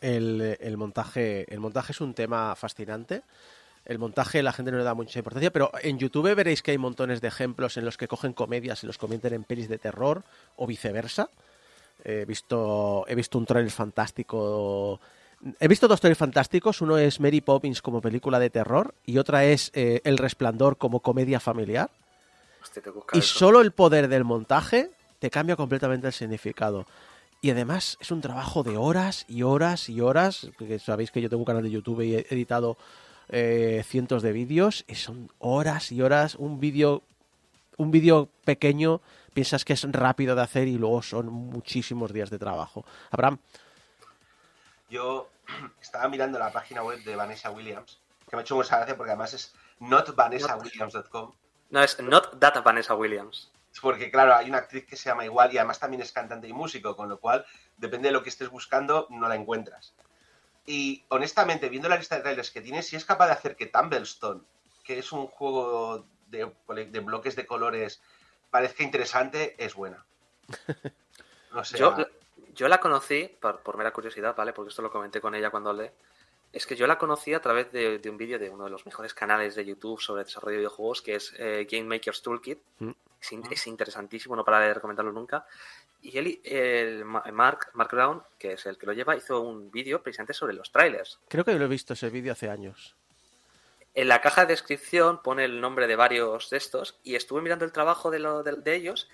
El, montaje, el montaje es un tema fascinante. El montaje la gente no le da mucha importancia, pero en YouTube veréis que hay montones de ejemplos en los que cogen comedias y los convierten en pelis de terror o viceversa. He visto, he visto un trailer fantástico He visto dos trailers fantásticos. Uno es Mary Poppins como película de terror y otra es eh, El Resplandor como comedia familiar. Hostia, y solo el poder del montaje te cambia completamente el significado. Y además es un trabajo de horas y horas y horas. Porque sabéis que yo tengo un canal de YouTube y he editado eh, cientos de vídeos. Y son horas y horas. Un vídeo un vídeo pequeño piensas que es rápido de hacer y luego son muchísimos días de trabajo. Abraham, yo estaba mirando la página web de Vanessa Williams, que me ha hecho mucha gracia porque además es notvanessawilliams.com. No, es not that Vanessa Williams. Porque, claro, hay una actriz que se llama igual y además también es cantante y músico, con lo cual, depende de lo que estés buscando, no la encuentras. Y honestamente, viendo la lista de trailers que tiene, si es capaz de hacer que Tumblestone, que es un juego de, de bloques de colores, parezca interesante, es buena. No sé. Yo, yo la conocí, por, por, mera curiosidad, ¿vale? Porque esto lo comenté con ella cuando hablé. Es que yo la conocí a través de, de un vídeo de uno de los mejores canales de YouTube sobre desarrollo de videojuegos, que es eh, Game Maker's Toolkit. Mm. Es, in- es interesantísimo, no para de recomendarlo nunca. Y él, el Ma- Mark, Mark Brown, que es el que lo lleva, hizo un vídeo precisamente sobre los trailers. Creo que lo he visto ese vídeo hace años. En la caja de descripción pone el nombre de varios de estos y estuve mirando el trabajo de, lo- de- de ellos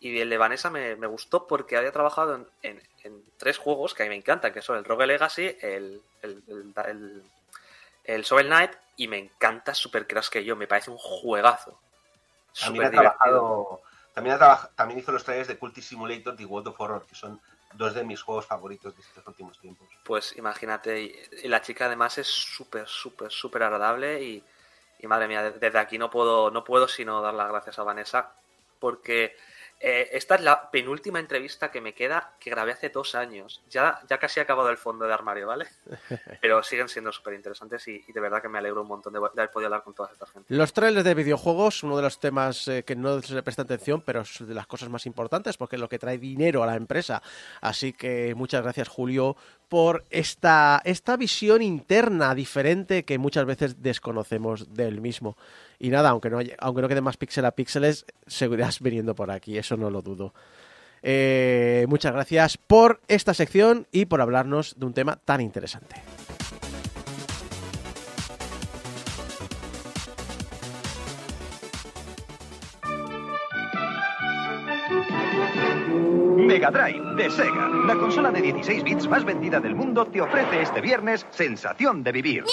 y el de Vanessa me, me gustó porque había trabajado en, en- en tres juegos que a mí me encantan, que son el Rogue Legacy, el, el, el, el, el Knight y me encanta Super Crash que yo, me parece un juegazo. También ha trabajado. También, ha traba- también hizo los trailers de Culty Simulator y World of Horror, que son dos de mis juegos favoritos de estos últimos tiempos. Pues imagínate, y, la chica además es súper, súper, súper agradable y, y madre mía, de- desde aquí no puedo, no puedo sino dar las gracias a Vanessa porque eh, esta es la penúltima entrevista que me queda que grabé hace dos años. Ya, ya casi he acabado el fondo de armario, ¿vale? Pero siguen siendo súper interesantes y, y de verdad que me alegro un montón de, de haber podido hablar con toda esta gente. Los trailers de videojuegos, uno de los temas eh, que no se le presta atención, pero es de las cosas más importantes porque es lo que trae dinero a la empresa. Así que muchas gracias, Julio, por esta, esta visión interna diferente que muchas veces desconocemos del mismo. Y nada, aunque no, haya- aunque no quede más píxel a píxeles, seguirás viniendo por aquí, eso no lo dudo. Eh, muchas gracias por esta sección y por hablarnos de un tema tan interesante. Mega Drive de Sega, la consola de 16 bits más vendida del mundo, te ofrece este viernes sensación de vivir.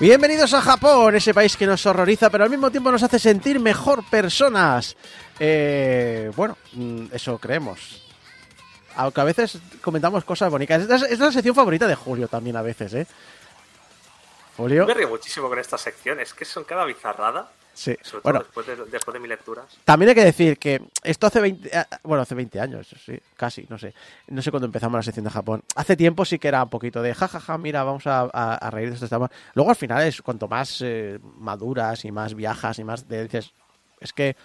Bienvenidos a Japón, ese país que nos horroriza, pero al mismo tiempo nos hace sentir mejor personas. Eh, bueno, mm, eso creemos. Aunque a veces comentamos cosas bonitas. Es la sección favorita de Julio también a veces, ¿eh? Julio. Me río muchísimo con estas secciones, que son cada bizarrada, Sí. sobre todo Bueno, después, de, después de mis lecturas. también hay que decir que esto hace 20, eh, bueno, hace 20 años, sí, casi, no sé. No sé cuándo empezamos la sección de Japón. Hace tiempo sí que era un poquito de jajaja, mira, vamos a, a- a reír de estos temas. Luego al final es cuanto más eh, maduras y más viajas y más dices, es que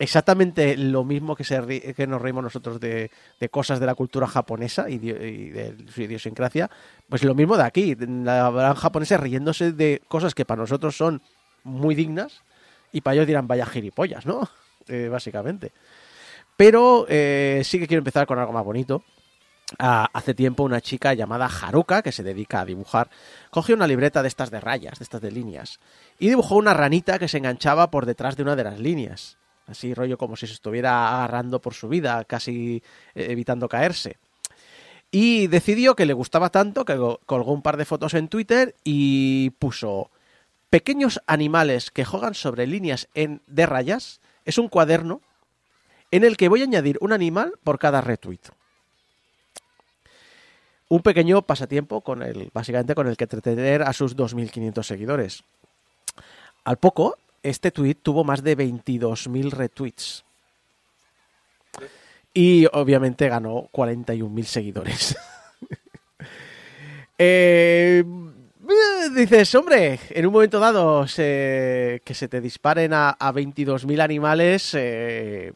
exactamente lo mismo que, se que nos reímos nosotros de, cosas de la cultura japonesa y de, su idiosincrasia, pues lo mismo de aquí, la japoneses riéndose de cosas que para nosotros son muy dignas y para ellos dirán vaya gilipollas, ¿no? Eh, básicamente. Pero eh, sí que quiero empezar con algo más bonito. Ah, hace tiempo una chica llamada Haruka, que se dedica a dibujar, cogió una libreta de estas de rayas, de estas de líneas, y dibujó una ranita que se enganchaba por detrás de una de las líneas. Así rollo como si se estuviera agarrando por su vida, casi eh, evitando caerse. Y decidió que le gustaba tanto que colgó un par de fotos en Twitter y puso pequeños animales que juegan sobre líneas en, de rayas. Es un cuaderno en el que voy a añadir un animal por cada retweet. Un pequeño pasatiempo con el, básicamente con el que entretener a sus 2.500 seguidores. Al poco, este tweet tuvo más de 22.000 retweets. Y obviamente ganó 41.000 seguidores. Eh, dices, hombre, en un momento dado que se te disparen a, a 22.000 animales, eh,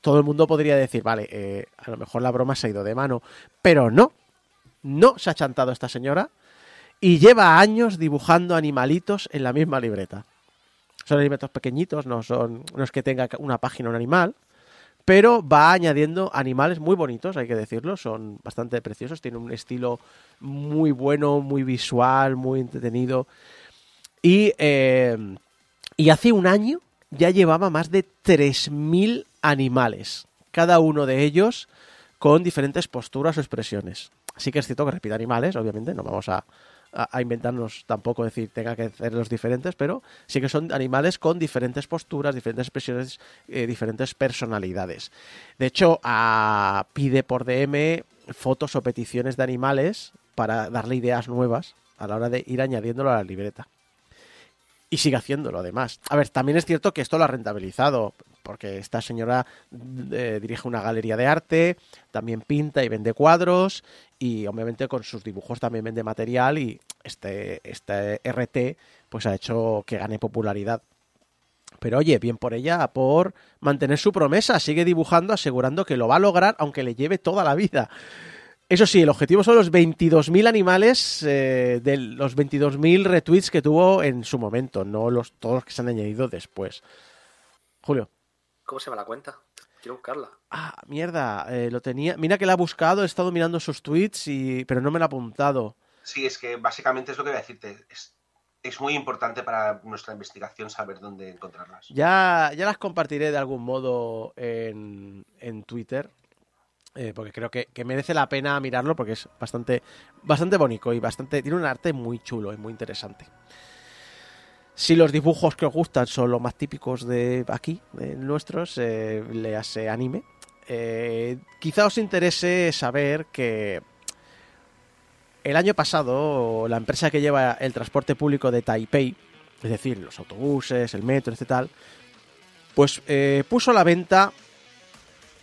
todo el mundo podría decir, vale, eh, a lo mejor la broma se ha ido de mano. Pero no, no se ha chantado esta señora y lleva años dibujando animalitos en la misma libreta. Son animalitos pequeñitos, no, son, no es que tenga una página un animal, pero va añadiendo animales muy bonitos, hay que decirlo, son bastante preciosos, tiene un estilo muy bueno, muy visual, muy entretenido. Y, eh, y hace un año ya llevaba más de 3.000 animales, cada uno de ellos con diferentes posturas o expresiones. Así que es cierto que repite animales, obviamente, no vamos a, a- inventarnos tampoco decir tenga que hacer los diferentes, pero sí que son animales con diferentes posturas, diferentes expresiones, eh, diferentes personalidades. De hecho, pide por DM fotos o peticiones de animales para darle ideas nuevas a la hora de ir añadiéndolo a la libreta. Y sigue haciéndolo, además. A ver, también es cierto que esto lo ha rentabilizado. Porque esta señora eh, dirige una galería de arte, también pinta y vende cuadros y obviamente con sus dibujos también vende material y este, este RT pues ha hecho que gane popularidad. Pero oye, bien por ella, por mantener su promesa, sigue dibujando asegurando que lo va a lograr aunque le lleve toda la vida. Eso sí, el objetivo son los 22.000 animales eh, de los 22.000 retweets que tuvo en su momento, no los todos los que se han añadido después. Julio. ¿Cómo se llama la cuenta? Quiero buscarla. Ah, mierda, eh, lo tenía. Mira que la he buscado, he estado mirando sus tweets, y... pero no me la ha apuntado. Sí, es que básicamente es lo que voy a decirte. Es, es muy importante para nuestra investigación saber dónde encontrarlas. Ya, ya las compartiré de algún modo en, en Twitter. eh, porque creo que, que merece la pena mirarlo porque es bastante, bastante bonito y bastante. Tiene un arte muy chulo y muy interesante. Si los dibujos que os gustan son los más típicos de aquí, de nuestros, eh, le hace anime. eh, quizá os interese saber que el año pasado la empresa que lleva el transporte público de Taipei, es decir, los autobuses, el metro, tal, pues eh, puso a la venta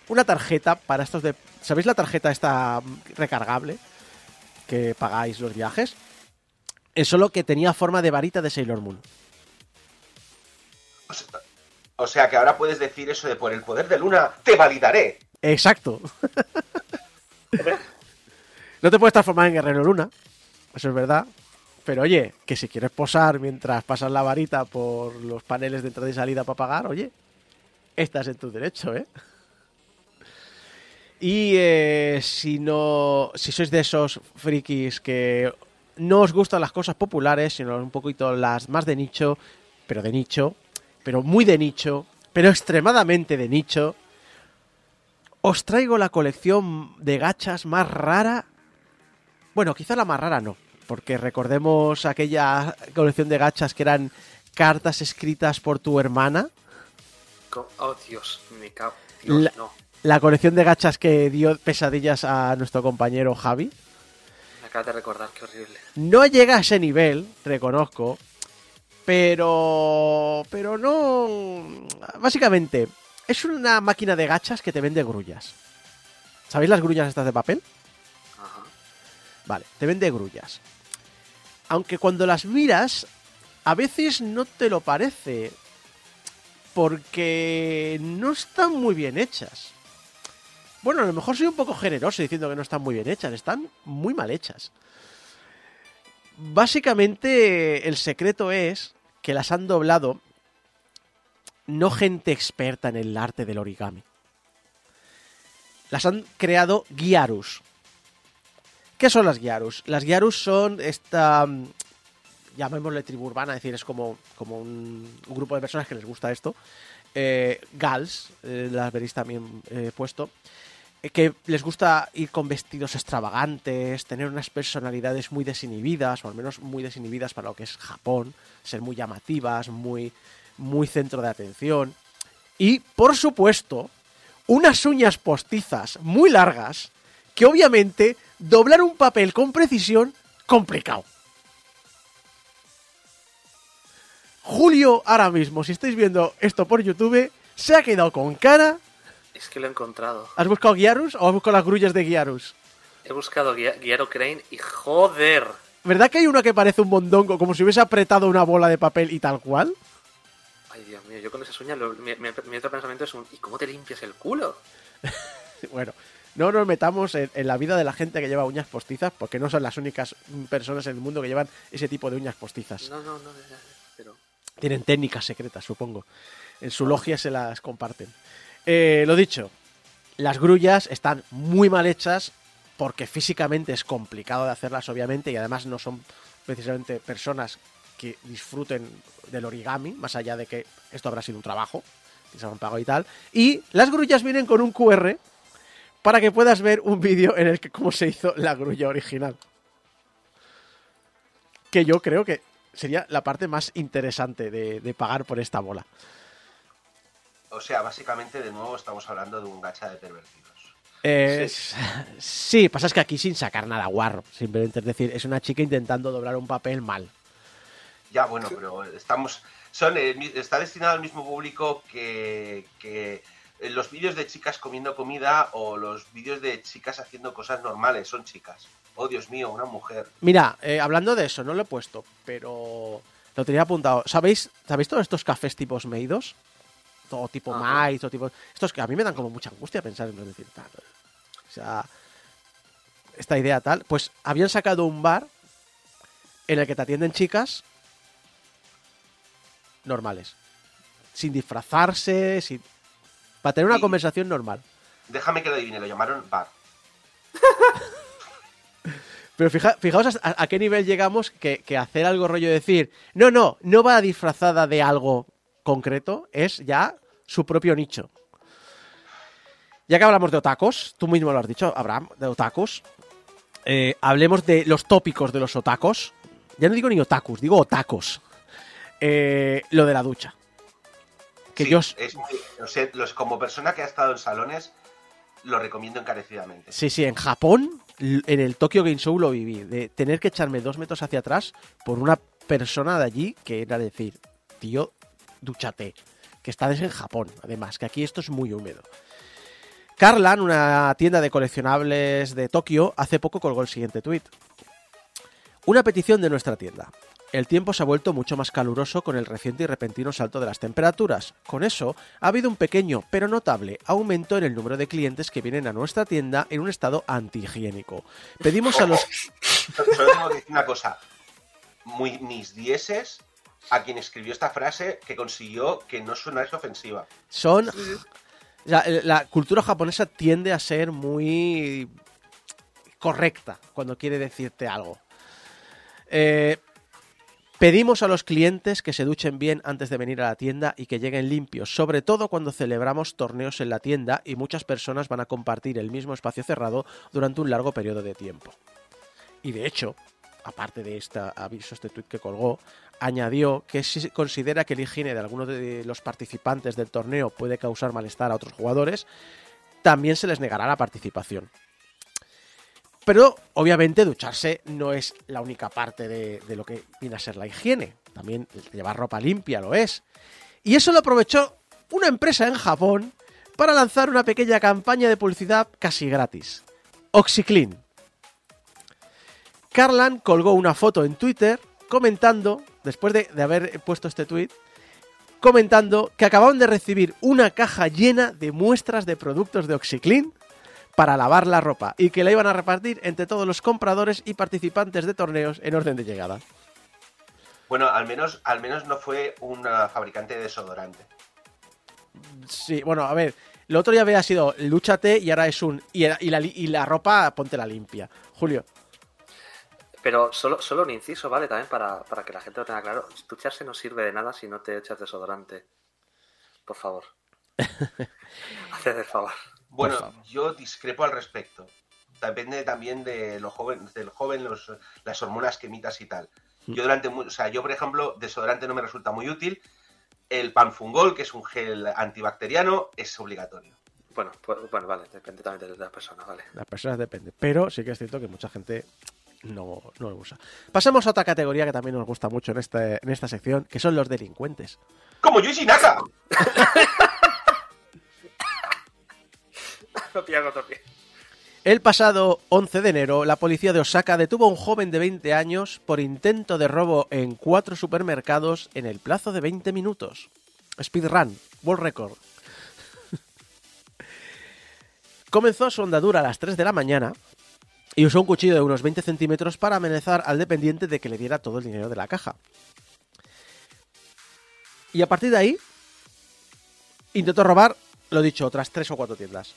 una tarjeta para estos de... ¿Sabéis la tarjeta esta recargable que pagáis los viajes? Es solo que tenía forma de varita de Sailor Moon. O sea, o sea que ahora puedes decir eso de por el poder de Luna, te validaré. Exacto. no te puedes transformar en Guerrero Luna, eso es verdad. Pero oye, que si quieres posar mientras pasas la varita por los paneles de entrada y salida para pagar, oye, estás en tu derecho, ¿eh? Y eh, si no, si sois de esos frikis que no os gustan las cosas populares, sino un poquito las más de nicho, pero de nicho, pero muy de nicho, pero extremadamente de nicho, os traigo la colección de gachas más rara. Bueno, quizá la más rara no, porque recordemos aquella colección de gachas que eran cartas escritas por tu hermana. Oh, Dios, me cago. Dios, La- no. La colección de gachas que dio pesadillas a nuestro compañero Javi. Me acabas de recordar, qué horrible. No llega a ese nivel, reconozco, pero pero no básicamente es una máquina de gachas que te vende grullas. ¿Sabéis las grullas estas de papel? Ajá. Vale, te vende grullas. Aunque cuando las miras, a veces no te lo parece. Porque no están muy bien hechas. Bueno, a lo mejor soy un poco generoso diciendo que no están muy bien hechas. Están muy mal hechas. Básicamente el secreto es que las han doblado no gente experta en el arte del origami. Las han creado guiarus. ¿Qué son las guiarus? Las guiarus son esta, mm, llamémosle tribu urbana, es decir, es como, como un, un grupo de personas que les gusta esto. Eh, gals, eh, las veréis también eh, puesto, que les gusta ir con vestidos extravagantes, tener unas personalidades muy desinhibidas, o al menos muy desinhibidas para lo que es Japón, ser muy llamativas, muy, muy centro de atención. Y, por supuesto, unas uñas postizas muy largas, que obviamente doblar un papel con precisión, complicado. Julio, ahora mismo, si estáis viendo esto por YouTube, se ha quedado con cara. Es que lo he encontrado. ¿Has buscado Guiarus o has buscado las grullas de Guiarus? He buscado Guia- Guiaro Crane y joder. ¿Verdad que hay una que parece un mondongo, como si hubiese apretado una bola de papel y tal cual? Ay, Dios mío, yo con esas uñas, mi, mi- mi otro pensamiento es un... ¿Y cómo te limpias el culo? Bueno, no nos metamos en, en la vida de la gente que lleva uñas postizas, porque no son las únicas personas en el mundo que llevan ese tipo de uñas postizas. No, no, no, pero... Tienen técnicas secretas, supongo. En su logia se las comparten. Eh, lo dicho, las grullas están muy mal hechas porque físicamente es complicado de hacerlas, obviamente, y además no son precisamente personas que disfruten del origami, más allá de que esto habrá sido un trabajo, que se han pagado y tal. Y las grullas vienen con un QR para que puedas ver un vídeo en el que cómo se hizo la grulla original. Que yo creo que sería la parte más interesante de, de pagar por esta bola. O sea, básicamente, de nuevo, estamos hablando de un gacha de pervertidos. Es- sí. pasa es que aquí sin sacar nada guarro, simplemente es decir, es una chica intentando doblar un papel mal. Ya, bueno, pero estamos. Son, mi- está destinado al mismo público que, que los vídeos de chicas comiendo comida o los vídeos de chicas haciendo cosas normales. Son chicas. Oh, Dios mío, una mujer. Mira, eh, hablando de eso, no lo he puesto, pero lo tenía apuntado. ¿Sabéis, ¿sabéis todos estos cafés tipos meidos? Todo tipo Ajá. mais, todo tipo... Estos que a mí me dan como mucha angustia pensar en decir tal. O sea, esta idea tal. Pues habían sacado un bar en el que te atienden chicas normales. Sin disfrazarse, sin... Para tener una Y- conversación normal. Déjame que lo adivine, lo llamaron bar. Pero fija- fijaos a, a qué nivel llegamos que, que hacer algo rollo de decir, no, no, no va disfrazada de algo concreto, es ya su propio nicho. Ya que hablamos de otacos, tú mismo lo has dicho, Abraham, de otacos, eh, hablemos de los tópicos de los otacos. Ya no digo ni otakus, digo otacos. Eh, lo de la ducha. Que Sí, yo... es muy- o sea, los, como persona que ha estado en salones, lo recomiendo encarecidamente. Sí, sí, en Japón, en el Tokyo Game Show lo viví, de tener que echarme dos metros hacia atrás por una persona de allí que era decir, tío, dúchate, que estás en Japón, además, que aquí esto es muy húmedo. Carlan, una tienda de coleccionables de Tokio, hace poco colgó el siguiente tuit. Una petición de nuestra tienda. El tiempo se ha vuelto mucho más caluroso con el reciente y repentino salto de las temperaturas. Con eso, ha habido un pequeño, pero notable, aumento en el número de clientes que vienen a nuestra tienda en un estado antihigiénico. Pedimos a los... Solo decir una cosa. Muy, mis dieces a quien escribió esta frase que consiguió que no sonase ofensiva. Son... O sea, la cultura japonesa tiende a ser muy correcta cuando quiere decirte algo. Eh, pedimos a los clientes que se duchen bien antes de venir a la tienda y que lleguen limpios, sobre todo cuando celebramos torneos en la tienda y muchas personas van a compartir el mismo espacio cerrado durante un largo periodo de tiempo. Y de hecho, aparte de este aviso, este tuit que colgó, añadió que si considera que la higiene de algunos de los participantes del torneo puede causar malestar a otros jugadores, también se les negará la participación. Pero obviamente ducharse no es la única parte de, de lo que viene a ser la higiene. También llevar ropa limpia lo es. Y eso lo aprovechó una empresa en Japón para lanzar una pequeña campaña de publicidad casi gratis. OxyClean. Carlan colgó una foto en Twitter comentando, después de, de haber puesto este tweet, comentando que acababan de recibir una caja llena de muestras de productos de OxyClean para lavar la ropa y que la iban a repartir entre todos los compradores y participantes de torneos en orden de llegada. Bueno, al menos, al menos no fue una fabricante de desodorante. Sí, bueno, a ver, lo otro ya había sido lúchate y ahora es un. Y, y la, y la ropa, ponte la limpia. Julio. Pero solo, solo un inciso, ¿vale? También para, para que la gente lo tenga claro. Ducharse no sirve de nada si no te echas desodorante. Por favor. Haced el favor. Bueno, favor. yo discrepo al respecto. Depende también de lo joven, del joven, los, las hormonas que emitas y tal. Yo durante, o sea, yo por ejemplo, desodorante no me resulta muy útil. El panfungol, que es un gel antibacteriano, es obligatorio. Bueno, pues, bueno, vale, depende también de la persona, vale. Las personas depende. Pero sí que es cierto que mucha gente no, no lo usa. Pasamos a otra categoría que también nos gusta mucho en, este, en esta sección, que son los delincuentes. ¡Como Yuichi Naka! El pasado 11 de enero, la policía de Osaka detuvo a un joven de 20 años por intento de robo en cuatro supermercados en el plazo de 20 minutos. Speedrun, World Record. Comenzó su andadura a las 3 de la mañana y usó un cuchillo de unos 20 centímetros para amenazar al dependiente de que le diera todo el dinero de la caja. Y a partir de ahí, intentó robar, lo dicho, otras 3 o 4 tiendas.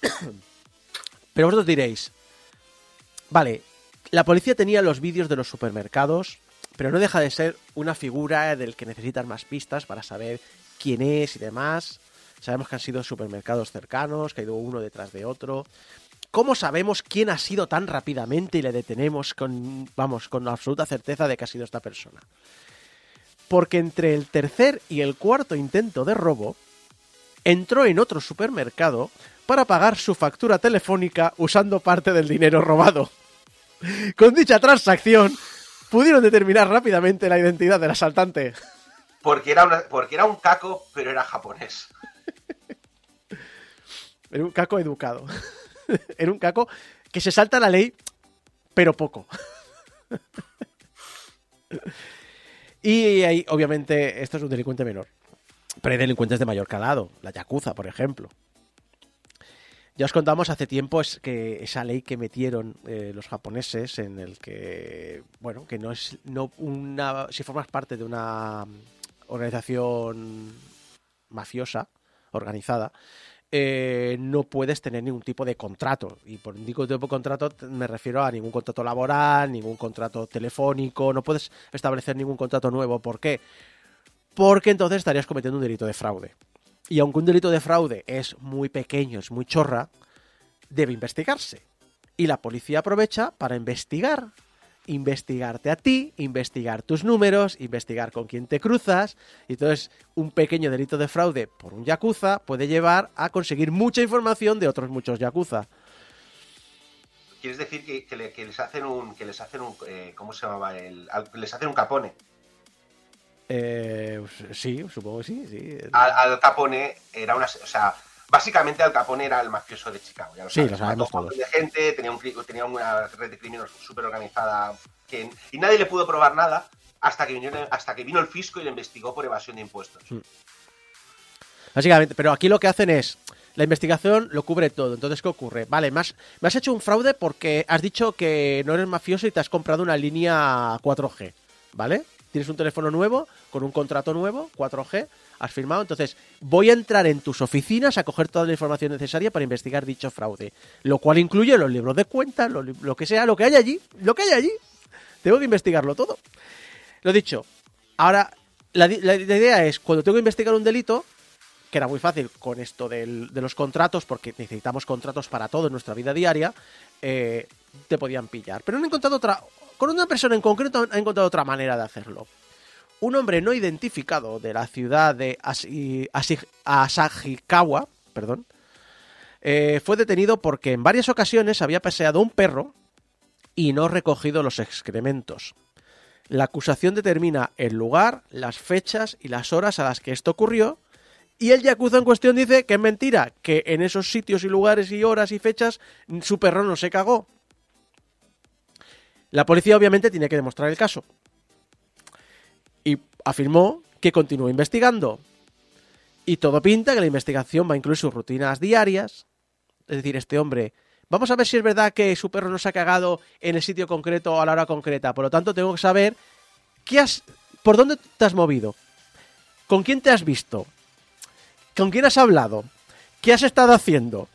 Pero vosotros diréis, vale, la policía tenía los vídeos de los supermercados, pero no deja de ser una figura del que necesitan más pistas para saber quién es y demás. Sabemos que han sido supermercados cercanos, que ha ido uno detrás de otro. ¿Cómo sabemos quién ha sido tan rápidamente y le detenemos con, vamos, con absoluta certeza de que ha sido esta persona? Porque entre el tercer y el cuarto intento de robo, entró en otro supermercado para pagar su factura telefónica usando parte del dinero robado. Con dicha transacción, pudieron determinar rápidamente la identidad del asaltante. Porque era, una- porque era un caco, pero era japonés. Era un caco educado. Era un caco que se salta la ley, pero poco. y ahí, obviamente, esto es un delincuente menor. Pero hay delincuentes de mayor calado, la Yakuza, por ejemplo. Ya os contamos hace tiempo es que esa ley que metieron eh, los japoneses en el que, bueno, que no es no una si formas parte de una organización mafiosa organizada, eh, no puedes tener ningún tipo de contrato. Y por ningún tipo de contrato me refiero a ningún contrato laboral, ningún contrato telefónico, no puedes establecer ningún contrato nuevo. ¿Por qué? Porque entonces estarías cometiendo un delito de fraude. Y aunque un delito de fraude es muy pequeño, es muy chorra, debe investigarse. Y la policía aprovecha para investigar. Investigarte a ti, investigar tus números, investigar con quién te cruzas. Y entonces, un pequeño delito de fraude por un yakuza puede llevar a conseguir mucha información de otros muchos yakuza. ¿Quieres decir que, que le- que les hacen un. que les hacen un. eh, ¿Cómo se llamaba? El, les hacen un capone. Eh, sí, supongo que sí. sí. Al, Al Capone era una. O sea, básicamente Al Capone era el mafioso de Chicago. Ya lo Sí, sabes. lo sabemos un todos. de gente, tenía, un, tenía una red de criminales súper organizada. Que, y nadie le pudo probar nada hasta que, vino, hasta que vino el fisco y lo investigó por evasión de impuestos. Básicamente, pero aquí lo que hacen es, la investigación lo cubre todo. Entonces, ¿qué ocurre? Vale, me has, me has hecho un fraude porque has dicho que no eres mafioso y te has comprado una línea 4G, ¿vale? Tienes un teléfono nuevo, con un contrato nuevo, 4G, has firmado. Entonces, voy a entrar en tus oficinas a coger toda la información necesaria para investigar dicho fraude. Lo cual incluye los libros de cuentas, lo, que sea, lo que hay allí, lo que hay allí. Tengo que investigarlo todo. Lo dicho, ahora la, idea es, cuando tengo que investigar un delito, que era muy fácil con esto de los contratos, porque necesitamos contratos para todo en nuestra vida diaria, eh, te podían pillar. Pero han encontrado otra, con una persona en concreto han encontrado otra manera de hacerlo. Un hombre no identificado de la ciudad de Asi- perdón, eh, fue detenido porque en varias ocasiones había paseado un perro y no recogido los excrementos. La acusación determina el lugar, las fechas y las horas a las que esto ocurrió. Y el yakuza en cuestión dice que es mentira, que en esos sitios y lugares y horas y fechas su perro no se cagó. La policía obviamente tiene que demostrar el caso. Y afirmó que continúa investigando. Y todo pinta que la investigación va a incluir sus rutinas diarias. Es decir, este hombre, vamos a ver si es verdad que su perro no se ha cagado en el sitio concreto o a la hora concreta. Por lo tanto, tengo que saber qué has, por dónde te has movido, con quién te has visto, con quién has hablado, qué has estado haciendo,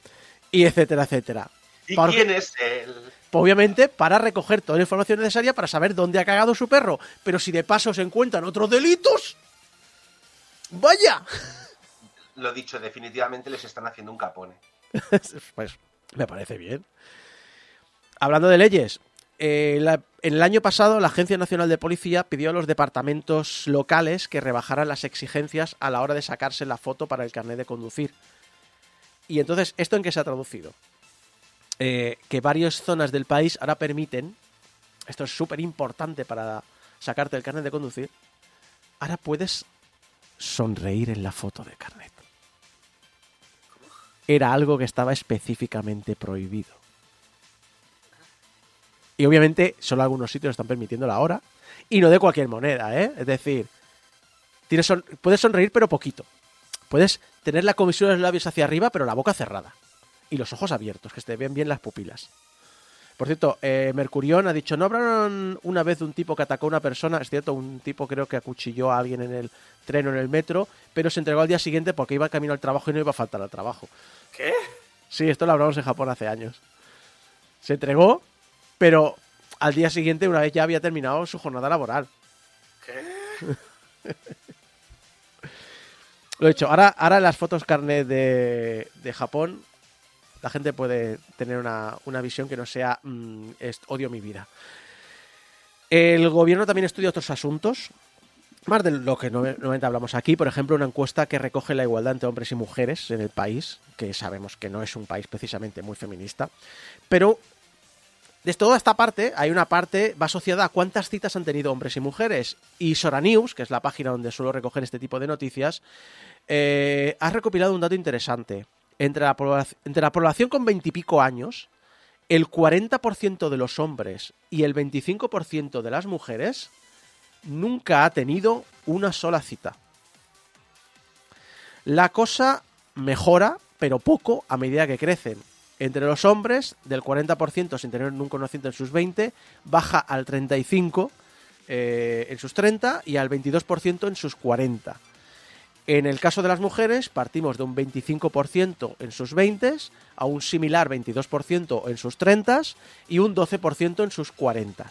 y etcétera, etcétera. ¿Y Porque- quién es el.? Obviamente, para recoger toda la información necesaria para saber dónde ha cagado su perro. Pero si de paso se encuentran otros delitos. ¡Vaya! Lo dicho, definitivamente les están haciendo un capone. Pues me parece bien. Hablando de leyes, eh, la- en el año pasado la Agencia Nacional de Policía pidió a los departamentos locales que rebajaran las exigencias a la hora de sacarse la foto para el carnet de conducir. Y entonces, ¿esto en qué se ha traducido? Eh, que varias zonas del país ahora permiten, esto es súper importante para sacarte el carnet de conducir, ahora puedes sonreír en la foto de carnet era algo que estaba específicamente prohibido. Y obviamente solo algunos sitios están permitiendo ahora. Y no de cualquier moneda, ¿eh? Es decir, puedes sonreír pero poquito. Puedes tener la comisión de los labios hacia arriba pero la boca cerrada. Y los ojos abiertos, que se te ven bien las pupilas. Por cierto, eh, Mercurión ha dicho, ¿no hablaron una vez de un tipo que atacó a una persona? Es cierto, un tipo creo que acuchilló a alguien en el tren o en el metro, pero se entregó al día siguiente porque iba camino al trabajo y no iba a faltar al trabajo. ¿Qué? Sí, esto lo hablamos en Japón hace años. Se entregó, pero al día siguiente, una vez ya había terminado su jornada laboral. ¿Qué? Lo he dicho, ahora, ahora las fotos carnet de, de Japón, la gente puede tener una, una visión que no sea mm, es- odio mi vida. El gobierno también estudia otros asuntos, más de lo que no- normalmente hablamos aquí. Por ejemplo, una encuesta que recoge la igualdad entre hombres y mujeres en el país, que sabemos que no es un país precisamente muy feminista. Pero de toda esta parte, hay una parte, va asociada a cuántas citas han tenido hombres y mujeres. Y Sora News, que es la página donde suelo recoger este tipo de noticias, eh, ha recopilado un dato interesante. Entre la, entre la población con veintipico años, el 40% de los hombres y el 25% de las mujeres nunca ha tenido una sola cita. La cosa mejora, pero poco, a medida que crecen. Entre los hombres, del 40% sin tener nunca una cita en sus 20, baja al 35% eh, en sus 30 y al 22% en sus 40. En el caso de las mujeres, partimos de un 25% en sus 20 a un similar 22% en sus 30 y un 12% en sus 40.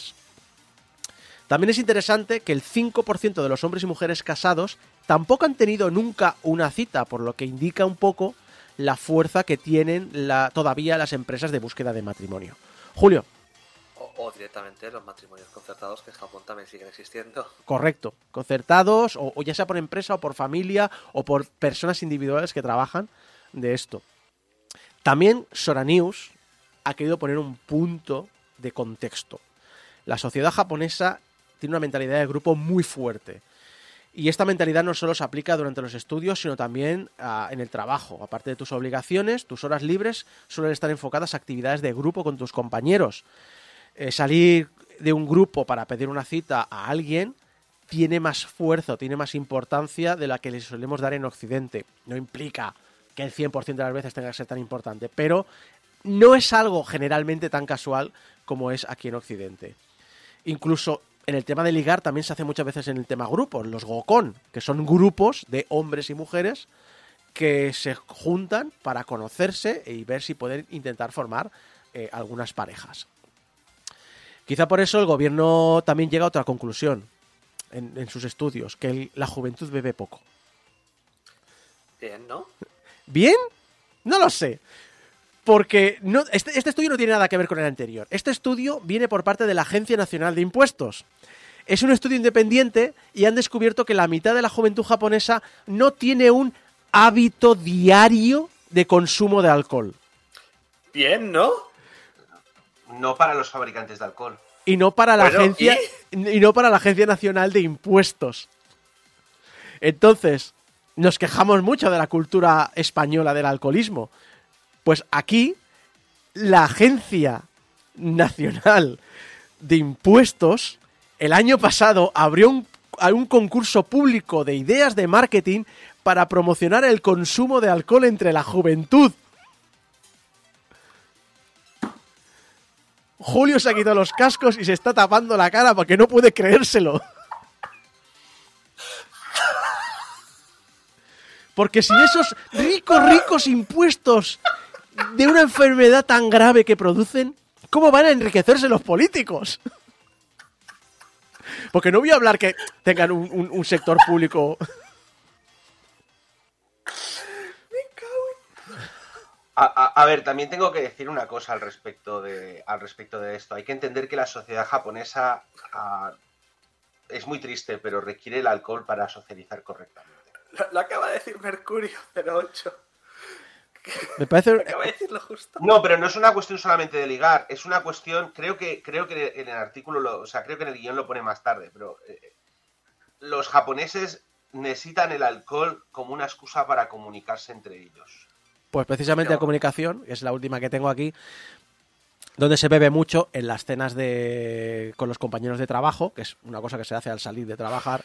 También es interesante que el 5% de los hombres y mujeres casados tampoco han tenido nunca una cita, por lo que indica un poco la fuerza que tienen todavía las empresas de búsqueda de matrimonio. Julio, O, directamente los matrimonios concertados que en Japón también siguen existiendo. correcto, concertados, o, o ya sea por empresa o por familia o por personas individuales que trabajan de esto. También Sora News ha querido poner un punto de contexto. La sociedad japonesa tiene una mentalidad de grupo muy fuerte. Y esta mentalidad no solo se aplica durante los estudios, sino también ah, en el trabajo. Aparte de tus obligaciones, tus horas libres suelen estar enfocadas a actividades de grupo con tus compañeros. Eh, salir de un grupo para pedir una cita a alguien tiene más fuerza, tiene más importancia de la que le solemos dar en Occidente. No implica que el 100% de las veces tenga que ser tan importante, pero no es algo generalmente tan casual como es aquí en Occidente. Incluso en el tema de ligar también se hace muchas veces en el tema grupos, los gokon, que son grupos de hombres y mujeres que se juntan para conocerse y ver si pueden intentar formar eh, algunas parejas. Quizá por eso el gobierno también llega a otra conclusión en, en sus estudios, que el- la juventud bebe poco. Bien, ¿no? ¿Bien? No lo sé. Porque no, este, este estudio no tiene nada que ver con el anterior. Este estudio viene por parte de la Agencia Nacional de Impuestos. Es un estudio independiente y han descubierto que la mitad de la juventud japonesa no tiene un hábito diario de consumo de alcohol. Bien, ¿no? No para los fabricantes de alcohol. Y no para la Bueno, agencia y no para la Agencia Nacional de Impuestos. Entonces, nos quejamos mucho de la cultura española del alcoholismo. Pues aquí la Agencia Nacional de Impuestos el año pasado abrió un concurso público de ideas de marketing para promocionar el consumo de alcohol entre la juventud. Julio se ha quitado los cascos y se está tapando la cara porque no puede creérselo. Porque sin esos ricos, ricos impuestos de una enfermedad tan grave que producen, ¿cómo van a enriquecerse los políticos? Porque no voy a hablar que tengan un, un- sector público. A, a- a ver, también tengo que decir una cosa al respecto de, al respecto de esto. Hay que entender que la sociedad japonesa ah, es muy triste, pero requiere el alcohol para socializar correctamente. Lo, lo acaba de decir Mercurio 08. Me parece. Acaba de decirlo justo. No, pero no es una cuestión solamente de ligar, es una cuestión, creo que, creo que en el artículo, lo- o sea, creo que en el guion lo pone más tarde, pero eh, los japoneses necesitan el alcohol como una excusa para comunicarse entre ellos. Pues precisamente la Claro. comunicación, que es la última que tengo aquí, donde se bebe mucho en las cenas de con los compañeros de trabajo, que es una cosa que se hace al salir de trabajar.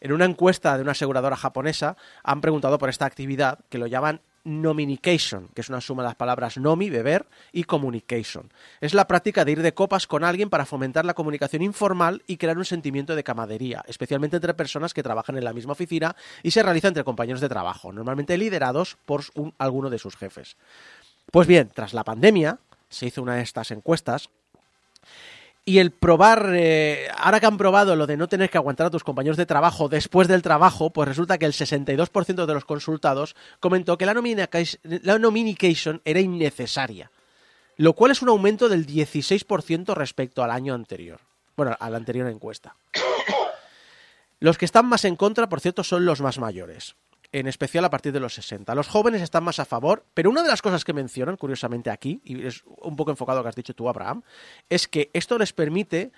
En una encuesta de una aseguradora japonesa han preguntado por esta actividad que lo llaman nominication, que es una suma de las palabras nomi, beber, y communication. Es la práctica de ir de copas con alguien para fomentar la comunicación informal y crear un sentimiento de camadería, especialmente entre personas que trabajan en la misma oficina y se realiza entre compañeros de trabajo, normalmente liderados por un- alguno de sus jefes. Pues bien, tras la pandemia se hizo una de estas encuestas y el probar, eh, ahora que han probado lo de no tener que aguantar a tus compañeros de trabajo después del trabajo, pues resulta que el 62% de los consultados comentó que la, la nominication era innecesaria, lo cual es un aumento del 16% respecto al año anterior. Bueno, a la anterior encuesta. Los que están más en contra, por cierto, son los más mayores. En especial a partir de los 60. Los jóvenes están más a favor, pero una de las cosas que mencionan, curiosamente aquí, y es un poco enfocado a lo que has dicho tú, Abraham, es que esto les permite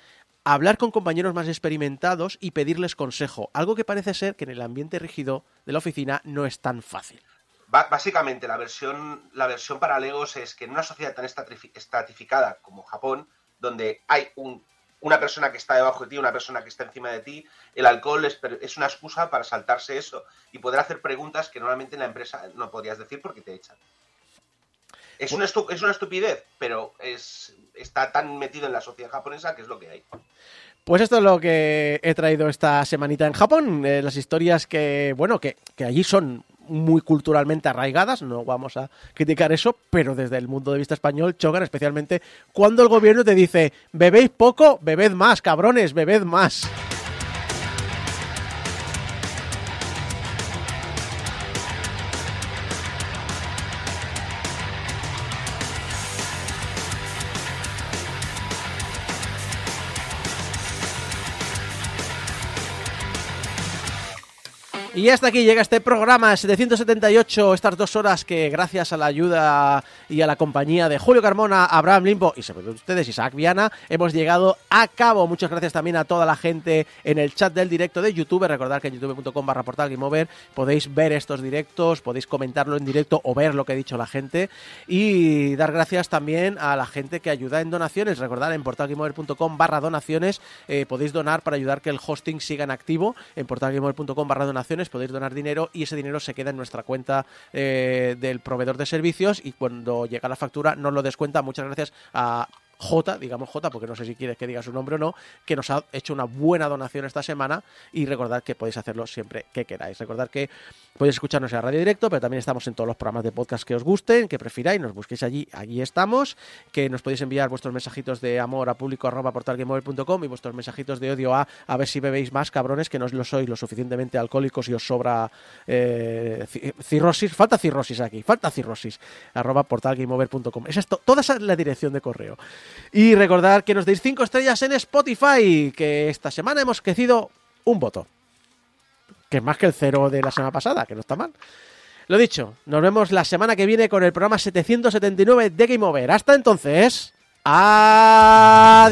hablar con compañeros más experimentados y pedirles consejo, algo que parece ser que en el ambiente rígido de la oficina no es tan fácil. Básicamente, la versión, la versión para Legos es que en una sociedad tan estratificada como Japón, donde hay un una persona que está debajo de ti, una persona que está encima de ti, el alcohol es, una excusa para saltarse eso y poder hacer preguntas que normalmente en la empresa no podrías decir porque te echan. Es una, es una estupidez, pero es, está tan metido en la sociedad japonesa que es lo que hay. Pues esto es lo que he traído esta semanita en Japón. Eh, las historias que, bueno, que, que allí son muy culturalmente arraigadas, no vamos a criticar eso, pero desde el mundo de vista español chocan especialmente cuando el gobierno te dice, bebéis poco, bebed más, cabrones, bebed más. Y hasta aquí llega este programa 778, estas dos horas que gracias a la ayuda y a la compañía de Julio Carmona, Abraham Limpo y sobre todo ustedes, Isaac Viana, hemos llegado a cabo. Muchas gracias también a toda la gente en el chat del directo de YouTube. Recordad que en youtube.com barra portal podéis ver estos directos, podéis comentarlo en directo o ver lo que ha dicho la gente. Y dar gracias también a la gente que ayuda en donaciones. Recordad en portalgameover.com barra donaciones eh, podéis donar para ayudar que el hosting siga en activo en portalgameover.com barra donaciones podéis donar dinero y ese dinero se queda en nuestra cuenta eh, del proveedor de servicios y cuando llega la factura nos lo descuenta. Muchas gracias a J, digamos J, porque no sé si quieres que diga su nombre o no, que nos ha hecho una buena donación esta semana y recordad que podéis hacerlo siempre que queráis. Recordad que podéis escucharnos en la radio directo, pero también estamos en todos los programas de podcast que os gusten, que prefiráis, nos busquéis allí, allí estamos, que nos podéis enviar vuestros mensajitos de amor a público arroba y vuestros mensajitos de odio a a ver si bebéis más cabrones, que no lo sois lo suficientemente alcohólicos y os sobra eh, cirrosis, falta cirrosis aquí, falta cirrosis, arroba portalgameover.com. Esa es toda esa es la dirección de correo. Y recordad que nos deis 5 estrellas en Spotify, que esta semana hemos crecido un voto. Que es más que el cero de la semana pasada, que no está mal. Lo dicho, nos vemos la semana que viene con el programa 779 de Game Over. Hasta entonces, adiós.